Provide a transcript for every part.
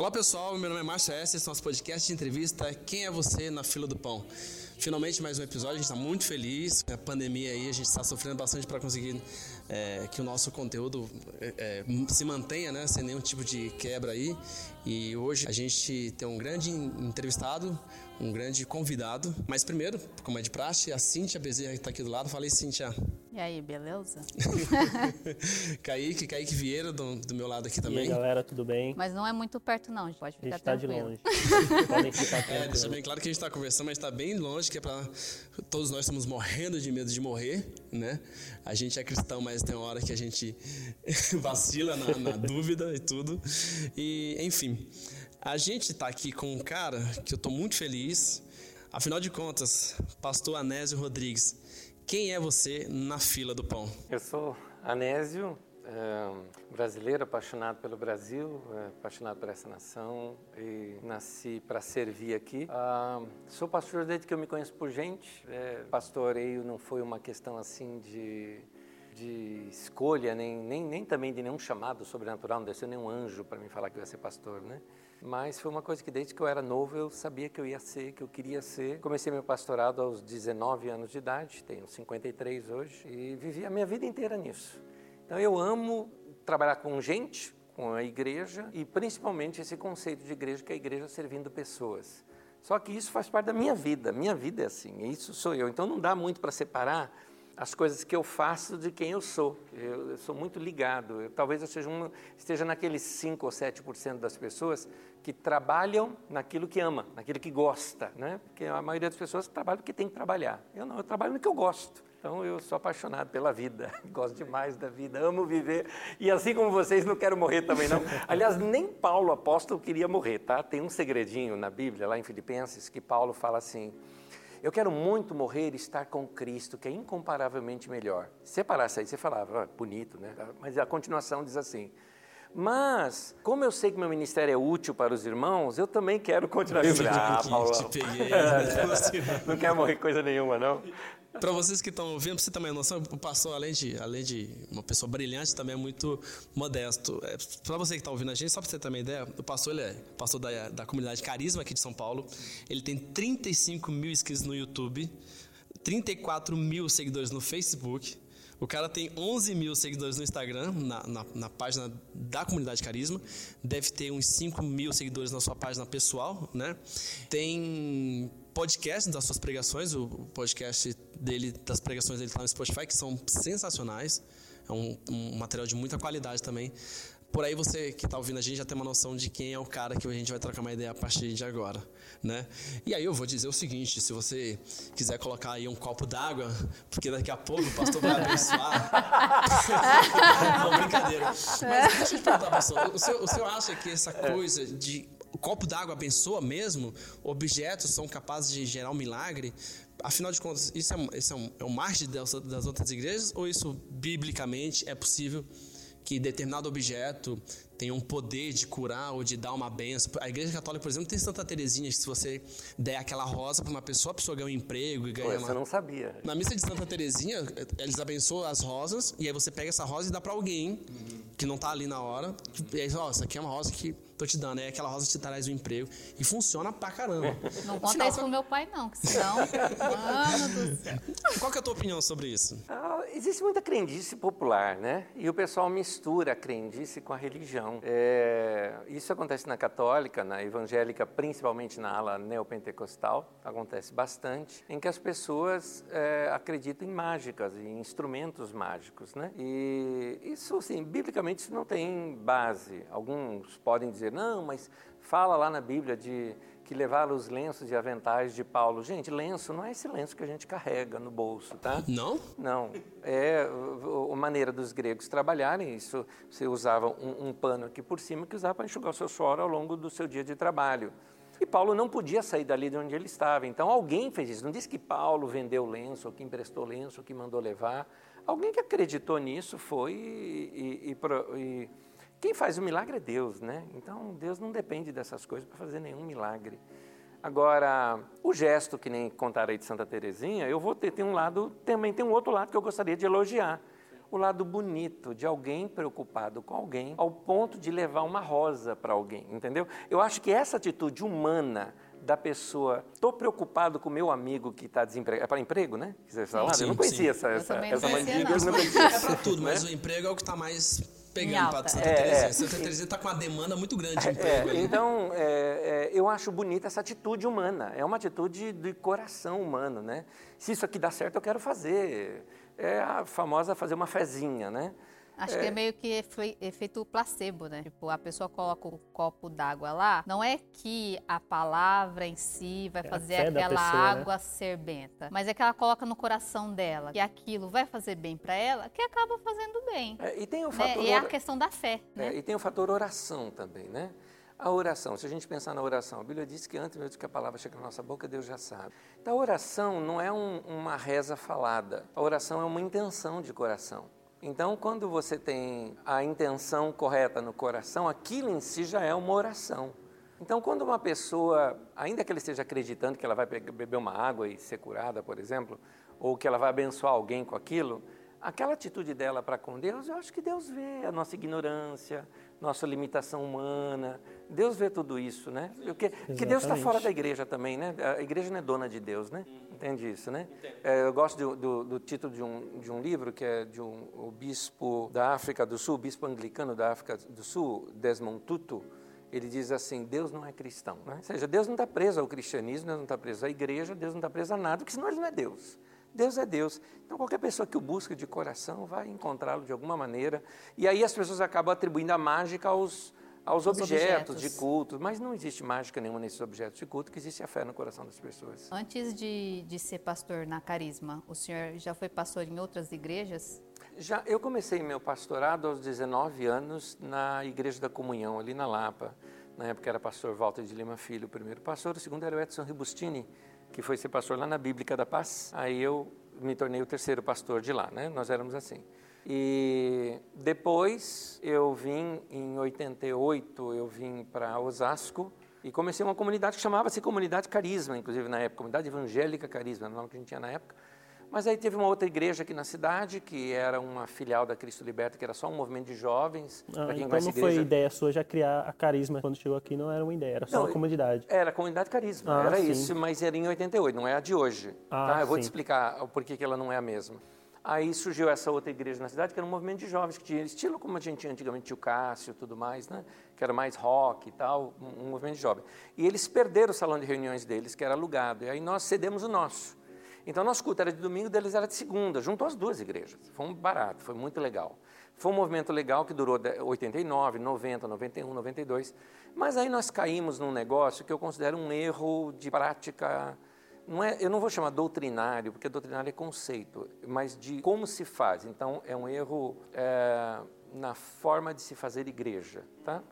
Olá pessoal, meu nome é Márcio. Esse é nosso podcast de entrevista Quem é Você na Fila do Pão. Finalmente mais um episódio, a gente está muito feliz. A pandemia aí, a gente está sofrendo bastante para conseguir é, que o nosso conteúdo é, é, se mantenha, né, sem nenhum tipo de quebra aí. E hoje a gente tem um grande entrevistado, um grande convidado. Mas primeiro, como é de praxe, a Cíntia Bezerra que está aqui do lado. Falei, Cíntia. E aí, beleza? Kaique, Kaique Vieira, do, do, meu lado aqui também. E aí, galera, tudo bem? Mas não é muito perto, não, pode ficar A gente tá tranquilo. de longe. Podem ficar É, deixa bem claro que a gente está conversando, mas está bem longe, que é para todos nós estamos morrendo de medo de morrer, né? A gente é cristão, mas tem uma hora que a gente vacila na, na dúvida e tudo. E, enfim, a gente está aqui com um cara que eu estou muito feliz. Afinal de contas, pastor Anésio Rodrigues, quem é você na fila do pão? Eu sou Anésio, é, brasileiro, apaixonado pelo Brasil, é, apaixonado por essa nação e nasci para servir aqui. Ah, sou pastor desde que eu me conheço por gente. É, pastoreio não foi uma questão assim de, de escolha, nem, nem, nem também de nenhum chamado sobrenatural, não desceu nenhum anjo para me falar que eu ia ser pastor, né? Mas foi uma coisa que desde que eu era novo eu sabia que eu ia ser, que eu queria ser. Comecei meu pastorado aos 19 anos de idade, tenho 53 hoje, e vivi a minha vida inteira nisso. Então eu amo trabalhar com gente, com a igreja, e principalmente esse conceito de igreja, que é a igreja servindo pessoas. Só que isso faz parte da minha vida, minha vida é assim, isso sou eu. Então não dá muito para separar as coisas que eu faço de quem eu sou. Eu, eu sou muito ligado. Eu, talvez eu seja um, esteja naqueles 5 ou 7% das pessoas que trabalham naquilo que ama, naquilo que gosta, né? Porque a maioria das pessoas trabalha porque tem que trabalhar. Eu não, eu trabalho no que eu gosto. Então eu sou apaixonado pela vida, gosto demais da vida, amo viver e assim como vocês não quero morrer também não. Aliás, nem Paulo apóstolo queria morrer, tá? Tem um segredinho na Bíblia lá em Filipenses que Paulo fala assim: eu quero muito morrer e estar com Cristo, que é incomparavelmente melhor. Se separasse aí, você falava, ah, bonito, né? Mas a continuação diz assim: mas, como eu sei que meu ministério é útil para os irmãos, eu também quero continuar. Eu ah, Paulo, te peguei. né? não quer morrer coisa nenhuma, não. Para vocês que estão ouvindo, para você uma noção, o pastor, além de, além de uma pessoa brilhante, também é muito modesto. É, para você que está ouvindo a gente, só para você ter uma ideia, o pastor ele é pastor da, da comunidade Carisma aqui de São Paulo. Ele tem 35 mil inscritos no YouTube, 34 mil seguidores no Facebook. O cara tem 11 mil seguidores no Instagram, na, na, na, página da comunidade Carisma. Deve ter uns 5 mil seguidores na sua página pessoal, né? Tem podcast das suas pregações, o podcast dele, das pregações dele está no Spotify, que são sensacionais. É um, um material de muita qualidade também. Por aí você que está ouvindo a gente já tem uma noção de quem é o cara que a gente vai trocar uma ideia a partir de agora, né? E aí eu vou dizer o seguinte, se você quiser colocar aí um copo d'água, porque daqui a pouco o pastor vai abençoar. Não, brincadeira. Mas deixa eu te perguntar, pastor, o senhor, o senhor acha que essa coisa de o copo d'água abençoa mesmo? Objetos são capazes de gerar um milagre? Afinal de contas, isso é, isso é, um, é um marketing das, das outras igrejas ou isso biblicamente é possível que determinado objeto tem um poder de curar ou de dar uma benção. A Igreja Católica, por exemplo, tem Santa Teresinha, que se você der aquela rosa para uma pessoa, a pessoa ganha um emprego e ganha Pô, uma... eu não sabia. Na missa de Santa Teresinha, eles abençoam as rosas e aí você pega essa rosa e dá para alguém que não tá ali na hora. E aí, ó, essa aqui é uma rosa que tô te dando. Aí aquela rosa te traz um emprego. E funciona pra caramba. Não conta isso pro meu pai, não, que senão. Mano do céu. Qual que é a tua opinião sobre isso? Ah, existe muita crendice popular, né? E o pessoal mistura a crendice com a religião. É, isso acontece na católica, na evangélica, principalmente na ala neopentecostal, acontece bastante, em que as pessoas é, acreditam em mágicas, em instrumentos mágicos, né? E isso, assim, biblicamente isso não tem base. Alguns podem dizer, não, mas fala lá na Bíblia de que levaram os lenços e aventais de Paulo. Gente, lenço não é esse lenço que a gente carrega no bolso, tá? Não? Não. É a maneira dos gregos trabalharem. Isso, você usava um, um pano aqui por cima que usava para enxugar o seu suor ao longo do seu dia de trabalho. E Paulo não podia sair dali de onde ele estava. Então alguém fez isso. Não disse que Paulo vendeu lenço, ou que emprestou lenço, ou que mandou levar. Alguém que acreditou nisso foi e, e, e quem faz o milagre é Deus, né? Então Deus não depende dessas coisas para fazer nenhum milagre. Agora, o gesto que nem contarei de Santa Terezinha, eu vou ter tem um lado, também tem um outro lado que eu gostaria de elogiar. o lado bonito de alguém preocupado com alguém ao ponto de levar uma rosa para alguém, entendeu? Eu acho que essa atitude humana da pessoa, estou preocupado com o meu amigo que está desempregado. É para emprego, né? Que você? Sim, eu não conhecia sim. essa, Eu essa, essa mandiga, não. eu não conhecia. É pra tudo, mas o emprego é o que tá mais pegando pra Santa É, Terezinha. é. Santa Terezinha tá com uma demanda muito grande de É, emprego então, é, é, eu acho bonita essa atitude humana. É uma atitude de coração humano, né? Se isso aqui dá certo, eu quero fazer. É a famosa fazer uma fezinha, né? Acho que é meio que efe- efeito placebo, né? Tipo, a pessoa coloca o copo d'água lá, não é que a palavra em si vai É fazer aquela pessoa, né? água ser benta, mas é que ela coloca no coração dela que aquilo vai fazer bem pra ela, que acaba fazendo bem. É, e tem o Né? fator... E é a questão da fé, É, né? e tem o fator oração também, né? A oração, se a gente pensar na oração, a Bíblia diz que antes mesmo que a palavra chegue na nossa boca, Deus já sabe. Então, a oração não é um- uma reza falada, a oração é uma intenção de coração. Então, quando você tem a intenção correta no coração, aquilo em si já é uma oração. Então, quando uma pessoa, ainda que ela esteja acreditando que ela vai beber uma água e ser curada, por exemplo, ou que ela vai abençoar alguém com aquilo, aquela atitude dela para com Deus, eu acho que Deus vê a nossa ignorância, nossa limitação humana. Deus vê tudo isso, né? Porque, porque Deus está fora da igreja também, né? A igreja não é dona de Deus, né? Entende isso, né? É, eu gosto do, do- do título de um, de um livro que é de um o bispo da África do Sul, bispo anglicano da África do Sul, Desmond Tutu. Ele diz assim: Deus não é cristão. Né? Ou seja, Deus não está preso ao cristianismo, Deus não está preso à igreja, Deus não está preso a nada, porque senão ele não é Deus. Deus é Deus. Então, qualquer pessoa que o busca de coração vai encontrá-lo de alguma maneira. E aí as pessoas acabam atribuindo a mágica aos, aos objetos, objetos. de culto. Mas não existe mágica nenhuma nesses objetos de culto, que existe a fé no coração das pessoas. Antes de, de ser pastor na Carisma, o senhor já foi pastor em outras igrejas? Já, eu comecei meu pastorado aos 19 anos na Igreja da Comunhão, ali na Lapa. Na época era pastor Walter de Lima Filho, o primeiro pastor. O segundo era o Edson Ribustini, que foi ser pastor lá na Bíblica da Paz. Aí eu me tornei o terceiro pastor de lá, né? Nós éramos assim. E depois eu vim, em 88, eu vim para Osasco e comecei uma comunidade que chamava-se Comunidade Carisma, inclusive na época, Comunidade Evangélica Carisma, era o nome que a gente tinha na época. Mas aí teve uma outra igreja aqui na cidade, que era uma filial da Cristo Liberta, que era só um movimento de jovens. Ah, quem então não a foi igreja, ideia sua já criar a carisma quando chegou aqui, não era uma ideia, era só Não, uma comunidade. Era a comunidade Carisma, Ah, era sim. isso, mas era em 88, não é a de hoje. Ah, tá? Eu vou te sim. explicar o porquê que ela não é a mesma. Aí surgiu essa outra igreja na cidade, que era um movimento de jovens, que tinha estilo como a gente tinha antigamente, tinha o Cássio e tudo mais, né? que era mais rock e tal, um, movimento de jovem. E eles perderam o salão de reuniões deles, que era alugado, e aí nós cedemos o nosso. Então, nosso culto era de domingo, deles era de segunda, junto às duas igrejas. Foi um barato, foi muito legal. Foi um movimento legal que durou de- 89, 90, 91, 92. Mas aí nós caímos num negócio que eu considero um erro de prática. Não é, eu não vou chamar doutrinário, porque doutrinário é conceito, mas de como se faz. Então, é um erro é, na forma de se fazer igreja. Tá?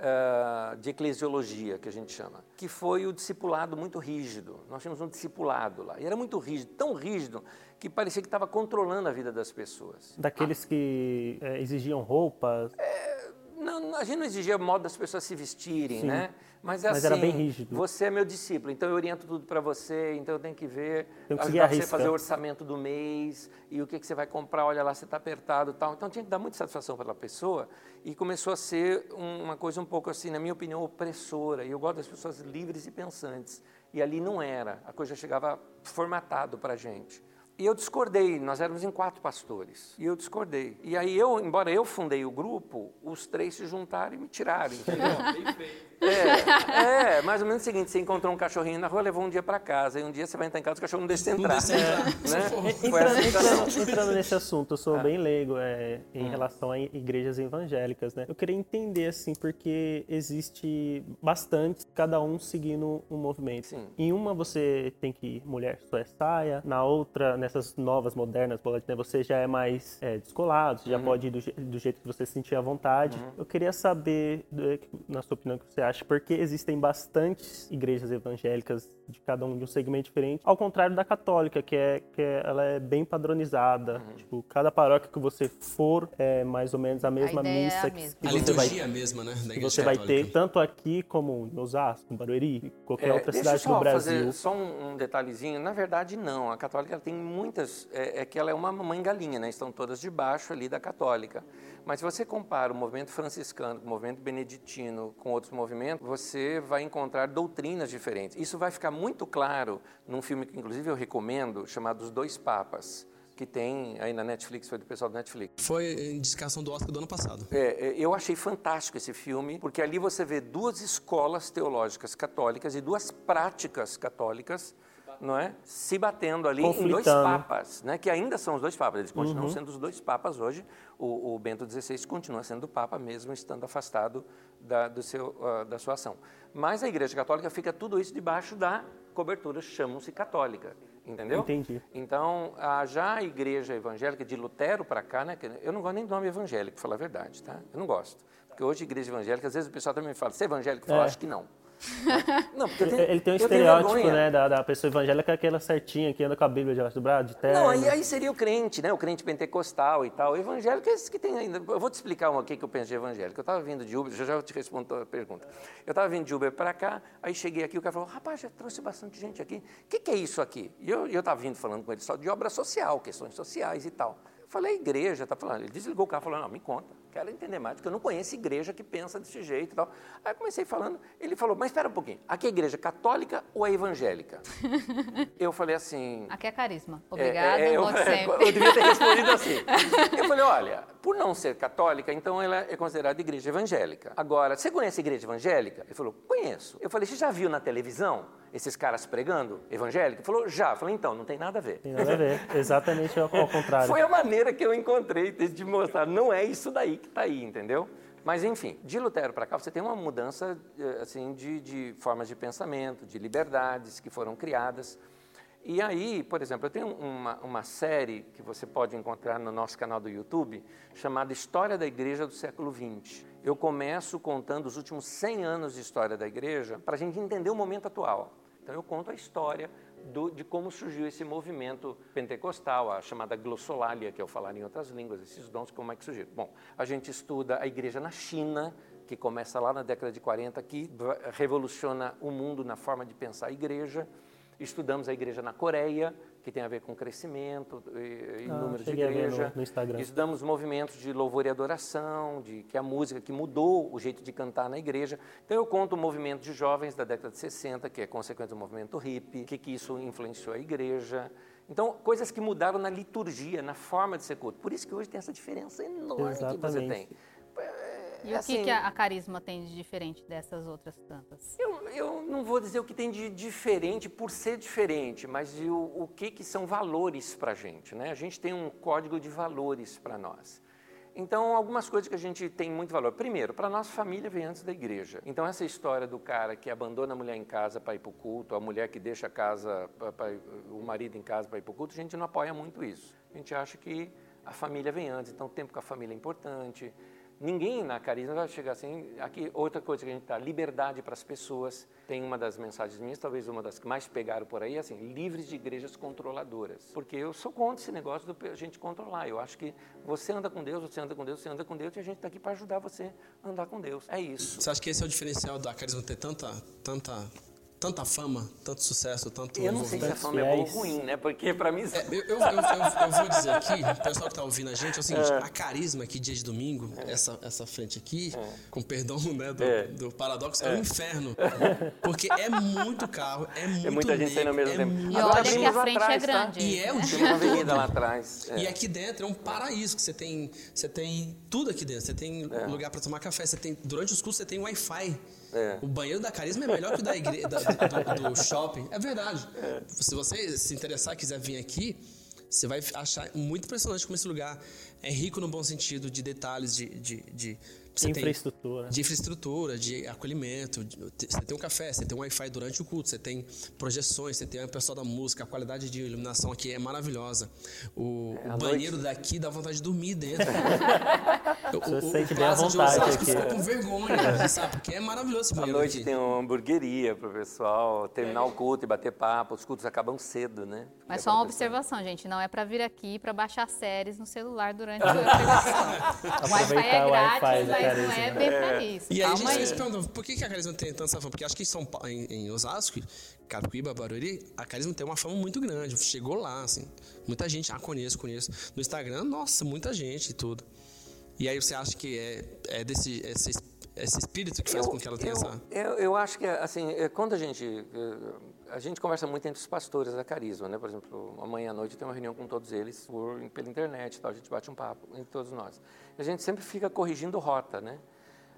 Ah, de eclesiologia, que a gente chama, que foi o discipulado muito rígido. Nós tínhamos um discipulado lá, e era muito rígido, tão rígido, que parecia que estava controlando a vida das pessoas. Daqueles que é, exigiam roupas. Não, a gente não exigia modo das pessoas se vestirem, Sim. né? Mas, é Mas assim, era bem rígido. Você é meu discípulo, então eu oriento tudo para você, então eu tenho que ver, Tem que ajudar você a fazer o orçamento do mês e o que, que você vai comprar, olha lá, você está apertado tal. Então tinha que dar muita satisfação para a pessoa e começou a ser um- uma coisa um pouco assim, na minha opinião, opressora. E eu gosto das pessoas livres e pensantes. E ali não era, a coisa chegava formatado para a gente. E eu discordei, nós éramos em quatro pastores, e eu discordei. E aí eu, embora eu fundei o grupo, os três se juntaram e me tiraram, entendeu? É, é, mais ou menos o seguinte, você encontrou um cachorrinho na rua, levou um dia para casa, e um dia você vai entrar em casa, o cachorro não deixa você entrar. deixa entrar. Né? Foi Entrando, entrando- entrando nesse assunto, eu sou Ah. bem leigo é, em Hum. relação a igrejas evangélicas, né? Eu queria entender, assim, porque existe bastante, cada um seguindo um movimento. Sim. Em uma você tem que mulher só é saia, na outra, nessas novas, modernas, né, você já é mais é, descolado, Uhum. você já pode ir do, do jeito que você se sentir à vontade. Eu queria saber, na sua opinião, o que você acha, porque existem bastantes igrejas evangélicas de cada um de um segmento diferente, ao contrário da católica, que é que é- ela é bem padronizada. Uhum. Tipo, cada paróquia que você for é mais ou menos a mesma é missa a que, mesma. que A você vai liturgia é a mesma, né? Da que você vai católica. ter tanto aqui como em Osasco, em Barueri, qualquer É, outra cidade do Brasil. fazer só um, um detalhezinho. Na verdade, não. A católica ela tem muitas, é, é, que ela é uma mãe galinha, né? estão todas debaixo ali da católica. Mas se você compara o movimento franciscano com o movimento beneditino com outros movimentos, você vai encontrar doutrinas diferentes. Isso vai ficar muito claro num filme que, inclusive, eu recomendo, chamado Os Dois Papas que tem aí na Netflix, foi do pessoal da Netflix. Foi indicação do Oscar do ano passado. É, é, eu achei fantástico esse filme, porque ali você vê duas escolas teológicas católicas e duas práticas católicas não é? Se batendo ali em dois papas, né? Que ainda são os dois papas. Eles continuam uhum. sendo os dois papas hoje. O, o, Bento XVI continua sendo o papa mesmo estando afastado da, do seu, uh, da sua ação. Mas a Igreja Católica fica tudo isso debaixo da cobertura chamam-se católica. Entendeu? Entendi. Então, a, já a igreja evangélica, de Lutero para cá, né, eu não gosto nem do nome evangélico, para falar a verdade, tá? Eu não gosto. Porque hoje, igreja evangélica, às vezes o pessoal também fala, você é evangélico? Eu é. acho que não. Não, porque tem, ele tem um estereótipo, né, da, da, pessoa evangélica, aquela certinha que anda com a Bíblia debaixo do braço, de terno. Não, aí, aí, seria o crente, né, o crente pentecostal e tal. O evangélico é esse que tem ainda. Eu vou te explicar o que, que eu penso de evangélico. Eu estava vindo de Uber, já já te respondo a pergunta. Eu estava vindo de Uber para cá, aí cheguei aqui, o cara falou, rapaz, já trouxe bastante gente aqui. O que, que é isso aqui? E eu estava vindo falando com ele só de obra social, questões sociais e tal. Eu falei, igreja, tá falando. Ele desligou o carro, falou, não, me conta quero entender mais, porque eu não conheço igreja que pensa desse jeito e tal. Aí comecei falando, ele falou, mas espera um pouquinho, aqui é igreja católica ou é evangélica? eu falei assim... Aqui é carisma. Obrigado, é, é, eu, sempre. eu devia ter respondido assim. Eu falei, olha, por não ser católica, então ela é considerada igreja evangélica. Agora, você conhece igreja evangélica? Ele falou, conheço. Eu falei, você já viu na televisão esses caras pregando evangélico? Ele falou, já. Eu falei, então, não tem nada a ver. Tem nada a ver, exatamente ao contrário. Foi a maneira que eu encontrei de mostrar, não é isso daí que está aí, entendeu? Mas, enfim, de Lutero para cá, você tem uma mudança eh, assim, de, de formas de pensamento, de liberdades que foram criadas. E aí, por exemplo, eu tenho uma, uma série que você pode encontrar no nosso canal do YouTube, chamada História da Igreja do século XX. Eu começo contando os últimos 100 anos de história da igreja para a gente entender o momento atual. Então, eu conto a história do, de como surgiu esse movimento pentecostal, a chamada glossolalia, que é o falar em outras línguas, esses dons, como é que surgiram. Bom, a gente estuda a igreja na China, que começa lá na década de 40, que revoluciona o mundo na forma de pensar a igreja. Estudamos a igreja na Coreia, que tem a ver com crescimento e, e ah, número de igreja. No, no Estudamos movimentos de louvor e adoração, de que a música que mudou o jeito de cantar na igreja. Então eu conto o movimento de jovens da década de 60, que é consequência do movimento hippie, que, que isso influenciou a igreja. Então, coisas que mudaram na liturgia, na forma de ser culto. Por isso que hoje tem essa diferença enorme Exatamente. que você tem. E assim, o que, que a, Carisma tem de diferente dessas outras tantas? Eu, eu não vou dizer o que tem de diferente por ser diferente, mas o, o que, que são valores para a gente. Né? A gente tem um código de valores para nós. Então, algumas coisas que a gente tem muito valor. Primeiro, para nós, família vem antes da igreja. Então, essa história do cara que abandona a mulher em casa para ir para o culto, a mulher que deixa a casa, pra, pra, o marido em casa para ir para o culto, a gente não apoia muito isso. A gente acha que a família vem antes, então o tempo com a família é importante. Ninguém na Carisma vai chegar assim. Aqui, outra coisa que a gente está, liberdade para as pessoas. Tem uma das mensagens minhas, talvez uma das que mais pegaram por aí, assim, livres de igrejas controladoras. Porque eu sou contra esse negócio de a gente controlar. Eu acho que você anda com Deus, você anda com Deus, você anda com Deus e a gente está aqui para ajudar você a andar com Deus. É isso. Você acha que esse é o diferencial da Carisma ter tanta, tanta tanta fama, tanto sucesso, tanto Eu não sei se a fama é boa ou ruim, né? Porque para mim... É, eu, eu, eu, eu, vou dizer aqui, o pessoal que está ouvindo a gente, é o seguinte, é. a Carisma aqui, dia de domingo, é. essa, essa frente aqui, é. com perdão né, do, é. do paradoxo, é. um inferno. Porque é muito carro, é muito É muita gente saindo ao mesmo tempo. E olha que a frente atrás, é grande. Tá? E é um Tem uma avenida lá atrás. E aqui dentro é um paraíso, que você tem, você tem tudo aqui dentro. Você tem lugar para tomar café, você tem, durante os cursos você tem Wi-Fi. É. O banheiro da Carisma é melhor que o da igreja, do, do, shopping. É verdade. Se você se interessar quiser vir aqui, você vai achar muito impressionante como esse lugar é rico no bom sentido de detalhes, de, de, de você infraestrutura. Tem de infraestrutura, de acolhimento. De, você tem um café, você tem um Wi-Fi durante o culto, você tem projeções, você tem o pessoal da música, a qualidade de iluminação aqui é maravilhosa. O, é, o banheiro noite... daqui dá vontade de dormir dentro. o, você sente bem à vontade aqui. Fica com vergonha, sabe? Porque é maravilhoso esse banheiro À noite aqui. tem uma hamburgueria para o pessoal terminar é. o culto e bater papo. Os cultos acabam cedo, né? Mas só uma observação, gente. Não é para vir aqui para baixar séries no celular durante a pregação. o Wi-Fi é grátis, não é bem pra isso. E aí a Calma gente aí. se pergunta, por que, que a Carisma tem tanta fama? Porque acho que em São Paulo, em, em Osasco, Carapicuíba, Barueri, a Carisma tem uma fama muito grande. Chegou lá, assim. Muita gente, ah, conheço, conheço. No Instagram, nossa, muita gente e tudo. E aí você acha que é, é desse esse, esse espírito que faz com que ela tenha eu, essa... Eu, eu acho que, assim, é, quando a gente... A gente conversa muito entre os pastores da Carisma, né? Por exemplo, amanhã à noite tem uma reunião com todos eles por, pela internet tal. A gente bate um papo entre todos nós. A gente sempre fica corrigindo rota, né?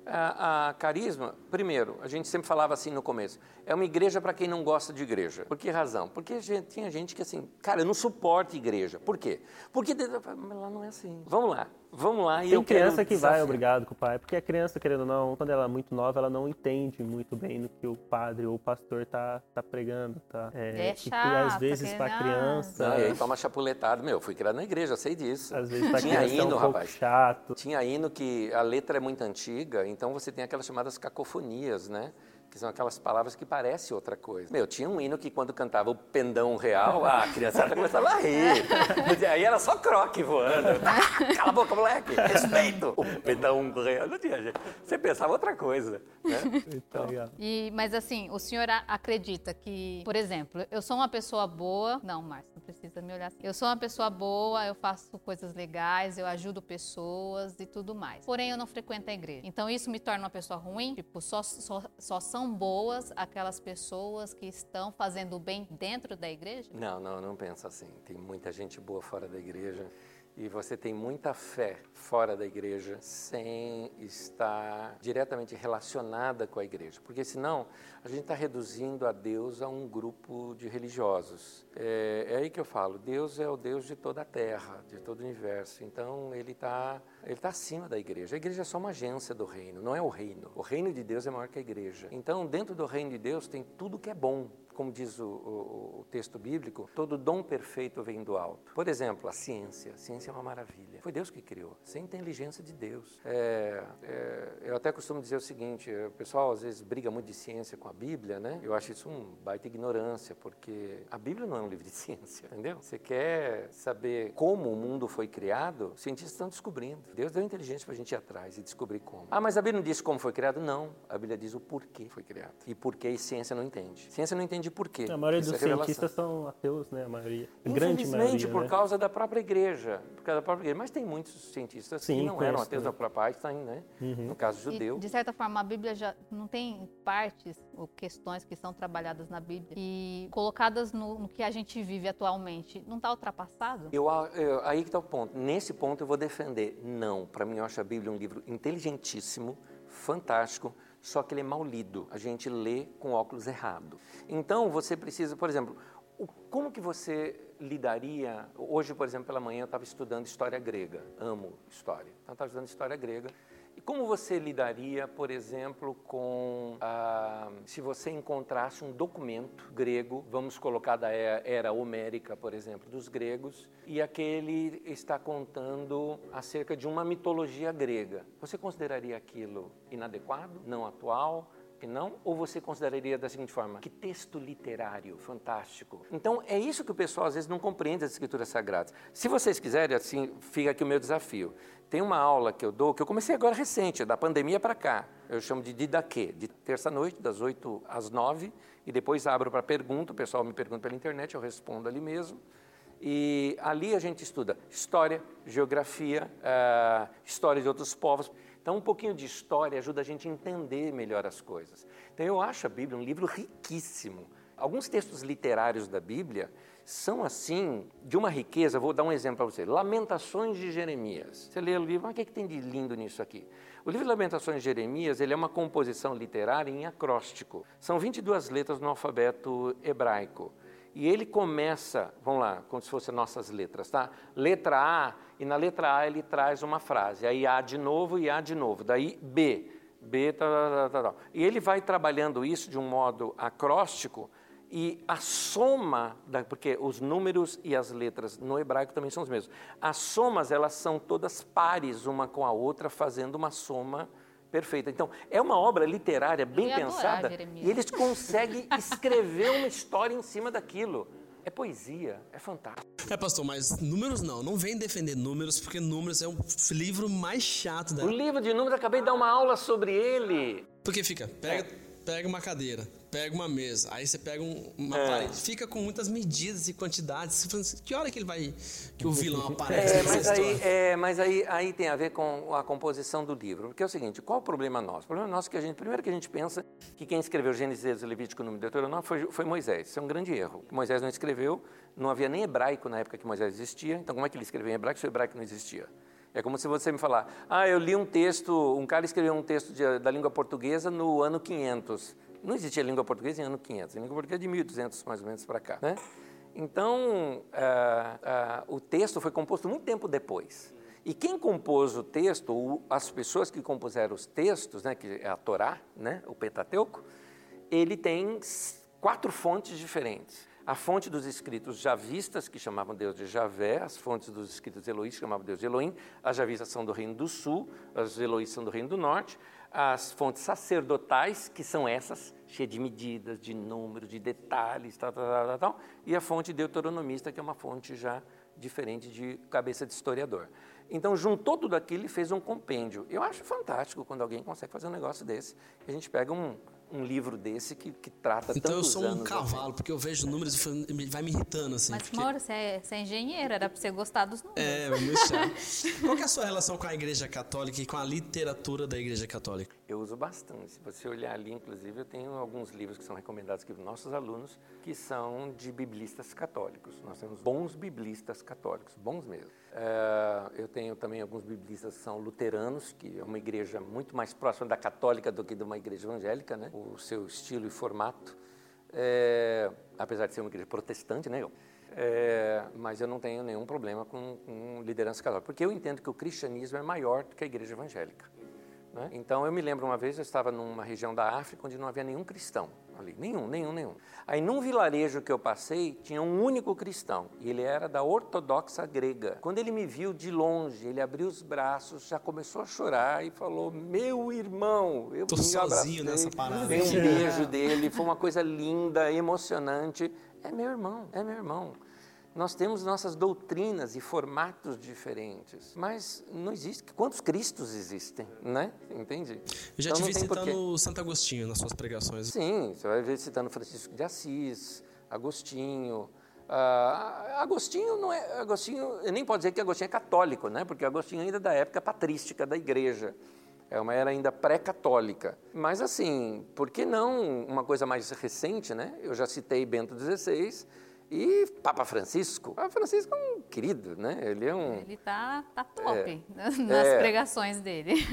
A, a Carisma, primeiro, a gente sempre falava assim no começo, é uma igreja para quem não gosta de igreja. Por que razão? Porque gente- tinha gente que assim, cara, eu não suporto igreja. Por quê? Porque lá não é assim. Vamos lá, vamos lá. E Tem eu quero criança que vai desafiar. obrigado com o pai, porque a criança, querendo ou não, quando ela é muito nova, ela não entende muito bem no que o padre ou o pastor tá, tá pregando, tá? É e que chato, às vezes pra criança. criança, Não, e aí toma chapuletado. Meu, eu fui criado na igreja, eu sei disso. às vezes pra Tinha criança é um hino, pouco rapaz. chato. Tinha hino que a letra é muito antiga, então você tem aquelas chamadas cacofonias, né? Que são aquelas palavras que parecem outra coisa. Meu, tinha um hino que quando cantava o pendão real, a criançada começava a rir. Aí era só croque voando. Ah, Cala a boca, moleque! Respeito! O pendão real. Não tinha jeito. Você pensava outra coisa. Né? Legal. E, mas assim, o senhor acredita que, por exemplo, eu sou uma pessoa boa. Não, Márcio, não precisa me olhar assim. Eu sou uma pessoa boa, eu faço coisas legais, eu ajudo pessoas e tudo mais. Porém, eu não frequento a igreja. Então isso me torna uma pessoa ruim? Tipo, só, só, só são boas aquelas pessoas que estão fazendo bem dentro da igreja? Não, não, não pensa assim. Tem muita gente boa fora da igreja e você tem muita fé fora da igreja sem estar diretamente relacionada com a igreja. Porque senão a gente está reduzindo a Deus a um grupo de religiosos. É, é aí que eu falo, Deus é o Deus de toda a terra, de todo o universo. Então ele está ele tá acima da igreja. A igreja é só uma agência do reino, não é o reino. O reino de Deus é maior que a igreja. Então dentro do reino de Deus tem tudo que é bom como diz o, o- o texto bíblico, todo dom perfeito vem do alto. Por exemplo, a ciência. A ciência é uma maravilha. Foi Deus que criou. A inteligência de Deus. É, é, eu até costumo dizer o seguinte: é, o pessoal às vezes briga muito de ciência com a Bíblia, né? Eu acho isso um baita ignorância, porque a Bíblia não é um livro de ciência, entendeu? Você quer saber como o mundo foi criado? Os cientistas estão descobrindo. Deus deu inteligência para a gente ir atrás e descobrir como. Ah, mas a Bíblia não diz como foi criado? Não. A Bíblia diz o porquê foi criado. E porquê a ciência não entende. Ciência não entende por quê. A maioria Isso dos é cientistas são ateus, né? A maioria. A grande maioria, por né? causa da própria igreja. Por causa da própria igreja. Mas tem muitos cientistas que Sim, não eram ateus da própria Einstein, né? No caso E, judeu. de certa forma, a Bíblia já não tem partes ou questões que são trabalhadas na Bíblia e colocadas no, no que a gente vive atualmente. Não está ultrapassado? Eu, eu- aí que está o ponto. Nesse ponto eu vou defender. Não. Para mim, eu acho a Bíblia um livro inteligentíssimo, fantástico, só que ele é mal lido. A gente lê com óculos errado. Então, você precisa, por exemplo, o- como que você lidaria... Hoje, por exemplo, pela manhã eu estava estudando história grega. Amo história. Então, estava estudando história grega. E como você lidaria, por exemplo, com ah, se você encontrasse um documento grego, vamos colocar da era, era homérica, por exemplo, dos gregos, e aquele está contando acerca de uma mitologia grega. Você consideraria aquilo inadequado, não atual? Que não? Ou você consideraria da seguinte forma: que texto literário fantástico. Então, é isso que o pessoal às vezes não compreende as escrituras sagradas. Se vocês quiserem, assim, fica aqui o meu desafio. Tem uma aula que eu dou, que eu comecei agora recente, da pandemia para cá. Eu chamo de Didaquê, de terça-noite, das 8 às 9, e depois abro para pergunta, o pessoal me pergunta pela internet, eu respondo ali mesmo. E ali a gente estuda história, geografia, ah, história de outros povos. Então, um pouquinho de história ajuda a gente a entender melhor as coisas. Então, eu acho a Bíblia um livro riquíssimo. Alguns textos literários da Bíblia são, assim, de uma riqueza. Vou dar um exemplo para você. Lamentações de Jeremias. Você lê o livro, mas o que, é que tem de lindo nisso aqui? O livro Lamentações de Jeremias ele é uma composição literária em acróstico. São 22 letras no alfabeto hebraico. E ele começa, vamos lá, como se fossem nossas letras, tá? Letra A, e na letra A ele traz uma frase. Aí A de novo e A de novo. Daí B, B, tá, tá, tá, tá. E ele vai trabalhando isso de um modo acróstico e a soma, da, porque os números e as letras no hebraico também são os mesmos. As somas, elas são todas pares uma com a outra, fazendo uma soma perfeita. Então, é uma obra literária bem adorar pensada Jeremias. e eles conseguem escrever uma história em cima daquilo. É poesia, é fantástico. É, pastor, mas números não. Não vem defender números, porque números é o livro mais chato da. O livro de números, acabei de dar uma aula sobre ele. Porque fica, pega, pega uma cadeira, pega uma mesa, aí você pega um- uma É. parede, fica com muitas medidas e quantidades. Assim, que hora que ele vai. que o vilão aparece É, mas aí, é, mas aí, aí tem a ver com a composição do livro. Porque é o seguinte, qual o problema nosso? O problema nosso é que a gente, primeiro que a gente pensa que quem escreveu Gênesis, Êxodo, Levítico, Número e Deuteronômio foi, foi Moisés. Isso é um grande erro. Moisés não escreveu, não havia nem hebraico na época que Moisés existia. Então como é que ele escreveu em hebraico se o hebraico não existia? É como se você me falar, ah, eu li um texto, um cara escreveu um texto de- da língua portuguesa no ano 500. Não existia língua portuguesa em ano 500. A língua portuguesa de 1200 mais ou menos para cá, né? Então, ah, ah, o texto foi composto muito tempo depois. E quem compôs o texto, ou as pessoas que compuseram os textos, né, que é a Torá, né, o Pentateuco, ele tem quatro fontes diferentes. A fonte dos escritos javistas, que chamavam Deus de Javé, as fontes dos escritos eloístas, que chamavam Deus de Elohim, as javistas são do reino do sul, as eloístas são do reino do norte, as fontes sacerdotais, que são essas, cheias de medidas, de números, de detalhes, tal, tal, tal, tal, e a fonte deuteronomista, que é uma fonte já diferente de cabeça de historiador. Então, juntou tudo aquilo e fez um compêndio. Eu acho fantástico quando alguém consegue fazer um negócio desse. A gente pega um, um livro desse que, que trata Então eu tantos sou um anos. cavalo, porque eu vejo números e me- vai me irritando, assim. Mas, porque- Mauro, você é, você é engenheiro, era pra você gostar dos números. É, muito chato. Qual que é a sua relação com a Igreja Católica e com a literatura da Igreja Católica? Eu uso bastante. Se você olhar ali, inclusive, eu tenho alguns livros que são recomendados aqui para nossos alunos, que são de biblistas católicos. Nós temos bons biblistas católicos, bons mesmo. É, eu tenho também alguns biblistas que são luteranos, que é uma igreja muito mais próxima da católica do que de uma igreja evangélica, né? O seu estilo e formato. É, apesar de ser uma igreja protestante, né? É, mas eu não tenho nenhum problema com, com liderança católica, porque eu entendo que o cristianismo é maior do que a igreja evangélica. né? Então eu me lembro uma vez eu estava numa região da África onde não havia nenhum cristão ali, nenhum, nenhum, nenhum. Aí num vilarejo que eu passei tinha um único cristão e ele era da ortodoxa grega. Quando ele me viu de longe, ele abriu os braços, já começou a chorar e falou: "Meu irmão, eu Tô me sozinho abracei, nessa parada." dei um beijo dele, foi uma coisa linda, emocionante. É meu irmão, é meu irmão. Nós temos nossas doutrinas e formatos diferentes, mas não existe. Quantos Cristos existem, né? Entende? Eu já Então te vi citando Santo Agostinho nas suas pregações. Sim, você vai ver citando Francisco de Assis, Agostinho. Ah, Agostinho não é. Agostinho, eu nem pode dizer que Agostinho é católico, né? Porque Agostinho ainda é da época patrística da igreja. É uma era ainda pré-católica. Mas assim, por que não uma coisa mais recente, né? Eu já citei Bento XVI e Papa Francisco. Papa Francisco é um querido, né? Ele é um. Ele tá, tá top nas É. pregações dele.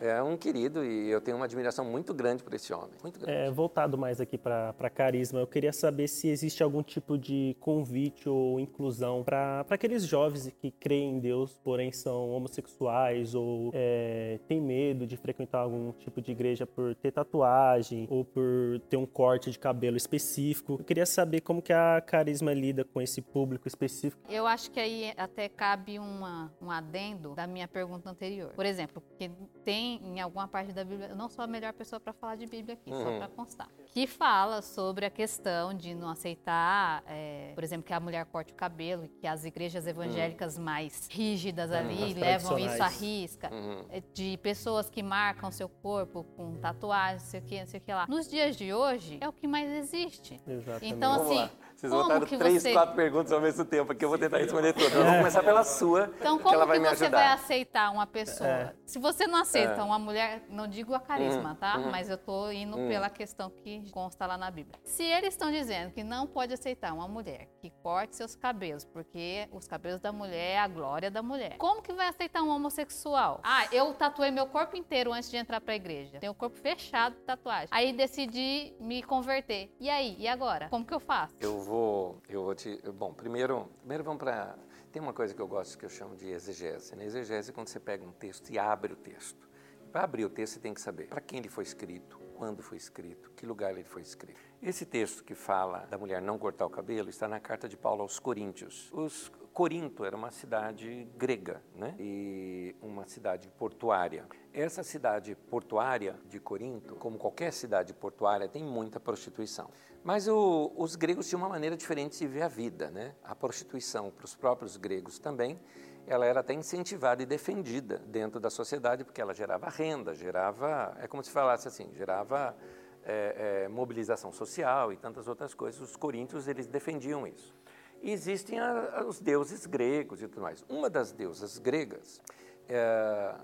É, é um querido e eu tenho uma admiração muito grande por esse homem. Muito grande. É, voltado mais aqui para carisma, eu queria saber se existe algum tipo de convite ou inclusão para aqueles jovens que creem em Deus, porém são homossexuais ou é, têm medo de frequentar algum tipo de igreja por ter tatuagem ou por ter um corte de cabelo específico. Eu queria saber como que a carisma lida com esse público específico. Eu acho que aí até cabe uma, um adendo da minha pergunta anterior. Por exemplo, porque tem em alguma parte da Bíblia, eu não sou a melhor pessoa para falar de Bíblia aqui, só Uhum. para constar, que fala sobre a questão de não aceitar, é, por exemplo, que a mulher corte o cabelo, e que as igrejas evangélicas mais rígidas ali As levam isso à risca, Uhum. é, de pessoas que marcam seu corpo com tatuagens, não sei o que, não sei o que lá. Nos dias de hoje, é o que mais existe. Exatamente. Então, assim. Vocês como botaram que três, você... quatro perguntas ao mesmo tempo aqui, eu vou tentar responder todas. Eu vou começar pela sua, Então, que como ela que, vai me você ajudar. vai aceitar uma pessoa? É. Se você não aceita É. uma mulher, não digo a carisma, Uhum, tá? uhum. Mas eu tô indo Uhum. pela questão que consta lá na Bíblia. Se eles estão dizendo que não pode aceitar uma mulher que corte seus cabelos, porque os cabelos da mulher é a glória da mulher. Como que vai aceitar um homossexual? Ah, eu tatuei meu corpo inteiro antes de entrar pra igreja. Tenho o corpo fechado de tatuagem. Aí decidi me converter. E aí? E agora? Como que eu faço? Eu vou, eu vou te. Bom, primeiro, primeiro vamos para. Tem uma coisa que eu gosto que eu chamo de exegese. Na exegese é quando você pega um texto e abre o texto. Para abrir o texto, você tem que saber para quem ele foi escrito, quando foi escrito, que lugar ele foi escrito. Esse texto que fala da mulher não cortar o cabelo está na carta de Paulo aos Coríntios. Os Corinto era uma cidade grega, né? E uma cidade portuária. Essa cidade portuária de Corinto, como qualquer cidade portuária, tem muita prostituição. Mas o, os gregos tinham uma maneira diferente de ver a vida, né? A prostituição para os próprios gregos também, ela era até incentivada e defendida dentro da sociedade porque ela gerava renda, gerava, é como se falasse assim, gerava é, é, mobilização social e tantas outras coisas. Os coríntios eles defendiam isso. E existem a, a, os deuses gregos e tudo mais. Uma das deusas gregas, é,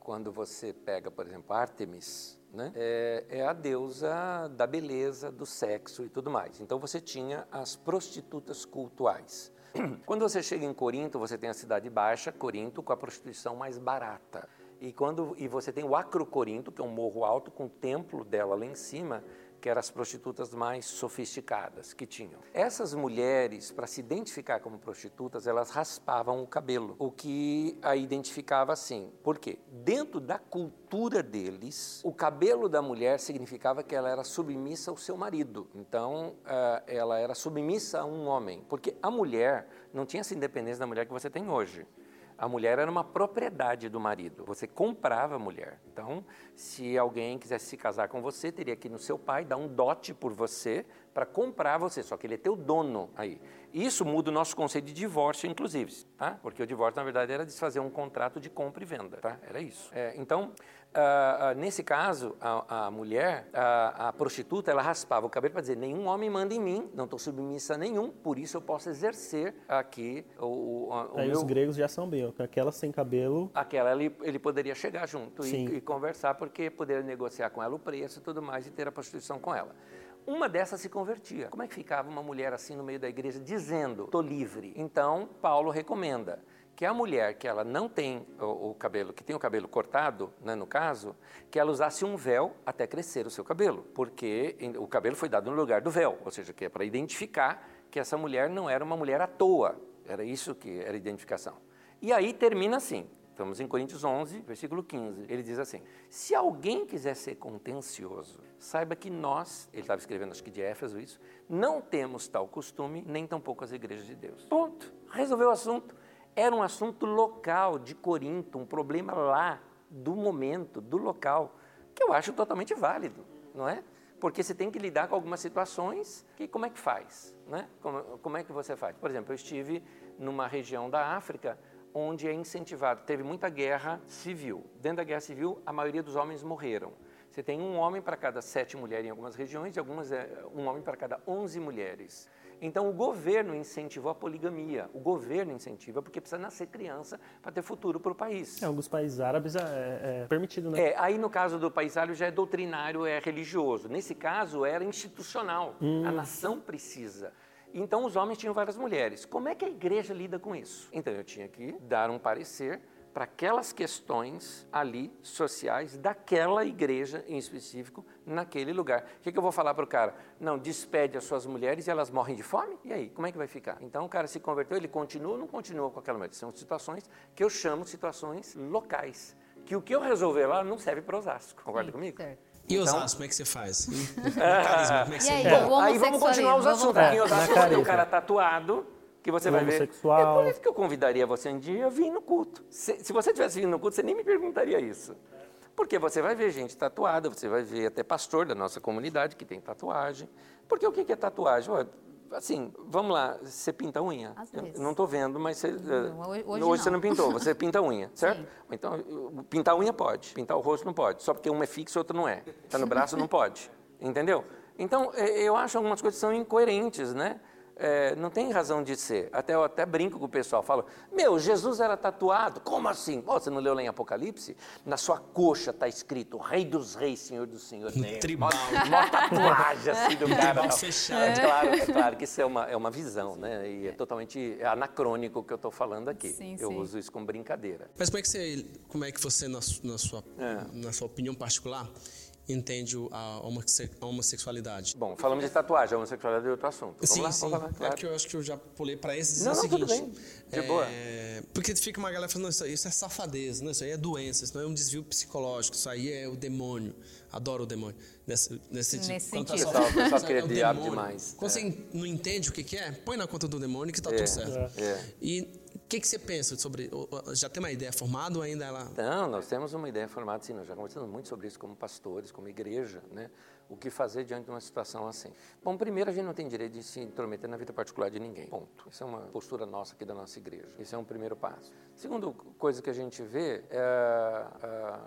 quando você pega, por exemplo, Artemis, né, é, é, a deusa da beleza, do sexo e tudo mais. Então você tinha as prostitutas cultuais. Quando você chega em Corinto, você tem a cidade baixa, Corinto, com a prostituição mais barata. E, quando, e você tem o Acrocorinto, que é um morro alto com o templo dela lá em cima, que eram as prostitutas mais sofisticadas que tinham. Essas mulheres, para se identificar como prostitutas, elas raspavam o cabelo, o que a identificava assim. Por quê? Dentro da cultura deles, o cabelo da mulher significava que ela era submissa ao seu marido. Então, eh, ela era submissa a um homem, porque a mulher não tinha essa independência da mulher que você tem hoje. A mulher era uma propriedade do marido. Você comprava a mulher. Então, se alguém quisesse se casar com você, teria que ir no seu pai dar um dote por você para comprar você. Só que ele é teu dono aí. Isso muda o nosso conceito de divórcio, inclusive, tá? Porque o divórcio, na verdade, era desfazer um contrato de compra e venda, tá? Era isso. É, então, Uh, uh, nesse caso, a, a mulher, a, a, prostituta, ela raspava o cabelo para dizer: nenhum homem manda em mim, não estou submissa a nenhum, por isso eu posso exercer aqui o, o, o Aí meu... os gregos já são bem, aquela sem cabelo. Aquela ele, ele poderia chegar junto e, e, conversar, porque poderia negociar com ela o preço e tudo mais e ter a prostituição com ela. Uma dessas se convertia. Como é que ficava uma mulher assim no meio da igreja dizendo: estou livre? Então, Paulo recomenda que a mulher que ela não tem o, o cabelo, que tem o cabelo cortado, né, no caso, que ela usasse um véu até crescer o seu cabelo, porque o cabelo foi dado no lugar do véu, ou seja, que é para identificar que essa mulher não era uma mulher à toa, era isso que era identificação. E aí termina assim, estamos em Coríntios 11, versículo 15, ele diz assim, se alguém quiser ser contencioso, saiba que nós, ele estava escrevendo acho que de Éfeso isso, não temos tal costume, nem tampouco as igrejas de Deus. Ponto, resolveu o assunto. Era um assunto local de Corinto, um problema lá, do momento, do local, que eu acho totalmente válido, não é? Porque você tem que lidar com algumas situações que como é que faz, né? Como, como é que você faz? Por exemplo, eu estive numa região da África onde é incentivado, teve muita guerra civil. Dentro da guerra civil, a maioria dos homens morreram. Você tem um homem para cada sete mulheres em algumas regiões e algumas é um homem para cada onze mulheres. Então o governo incentivou a poligamia. O governo incentiva porque precisa nascer criança para ter futuro para o país. Em alguns países árabes é, é, é, permitido, né? É, aí no caso do país árabe já é doutrinário, é religioso. Nesse caso era institucional. Hum. A nação precisa. Então os homens tinham várias mulheres. Como é que a igreja lida com isso? Então eu tinha que dar um parecer para aquelas questões ali sociais daquela igreja em específico naquele lugar. O que, que eu vou falar para o cara? Não, despede as suas mulheres e elas morrem de fome? E aí, como é que vai ficar? Então o cara se converteu, ele continua ou não continua com aquela mulher? São situações que eu chamo situações locais. Que o que eu resolver lá não serve para Osasco. Concorda Sim, comigo? Certo. E então, Osasco, como é que você faz? carisma, como é que você aí, aí vamos continuar os assuntos. Aqui em Osasco, tem o cara tatuado, que você vai ver. É por isso que eu convidaria você um dia a vir no culto. Se, se você tivesse vindo no culto, você nem me perguntaria isso. Porque você vai ver gente tatuada, você vai ver até pastor da nossa comunidade que tem tatuagem. Porque o que é tatuagem? Assim, vamos lá, você pinta unha? Às vezes. Eu não estou vendo, mas você, não, hoje, hoje não. você não pintou, você pinta unha, certo? Sim. Então, pintar unha pode, pintar o rosto não pode. Só porque um é fixo e outro não é. Está no braço, não pode. Entendeu? Então, é, eu acho algumas coisas são incoerentes, né? É, não tem razão de ser. Até eu até brinco com o pessoal, falo, meu, Jesus era tatuado. Como assim? Pô, você não leu lá em Apocalipse? Na sua coxa está escrito Rei dos Reis, Senhor dos Senhores. Um tribal. Uma tatuagem assim do cara. fechado. É claro, é claro que isso é uma, é uma visão, né? E é totalmente anacrônico o que eu estou falando aqui. Sim, eu sim. uso isso como brincadeira. Mas como é que você, como é que você na, na sua, é. na sua opinião particular, entende a homossexualidade? Bom, falamos de tatuagem, a homossexualidade é outro assunto. Vamos sim, lá, sim. Vamos lá, claro. É que eu acho que eu já pulei para esse. Não, é o não, seguinte, tudo bem. De é, boa. Porque fica uma galera falando, isso, isso é safadeza, né? isso aí é doença, isso não é um desvio psicológico, isso aí é o demônio, adoro o demônio. nesse, nesse, tipo. Nesse tá sentido. só- pessoal é queria demônio. demais. Quando É. você não entende o que, que é, põe na conta do demônio que tá É, tudo certo. é. E o que, que você pensa sobre. Já tem uma ideia formada ou ainda ela. Não, nós temos uma ideia formada, sim, nós já conversamos muito sobre isso como pastores, como igreja, né? O que fazer diante de uma situação assim. Bom, primeiro, a gente não tem direito de se intrometer na vida particular de ninguém, ponto. Isso é uma postura nossa aqui da nossa igreja. Esse é um primeiro passo. Segundo coisa que a gente vê é, é,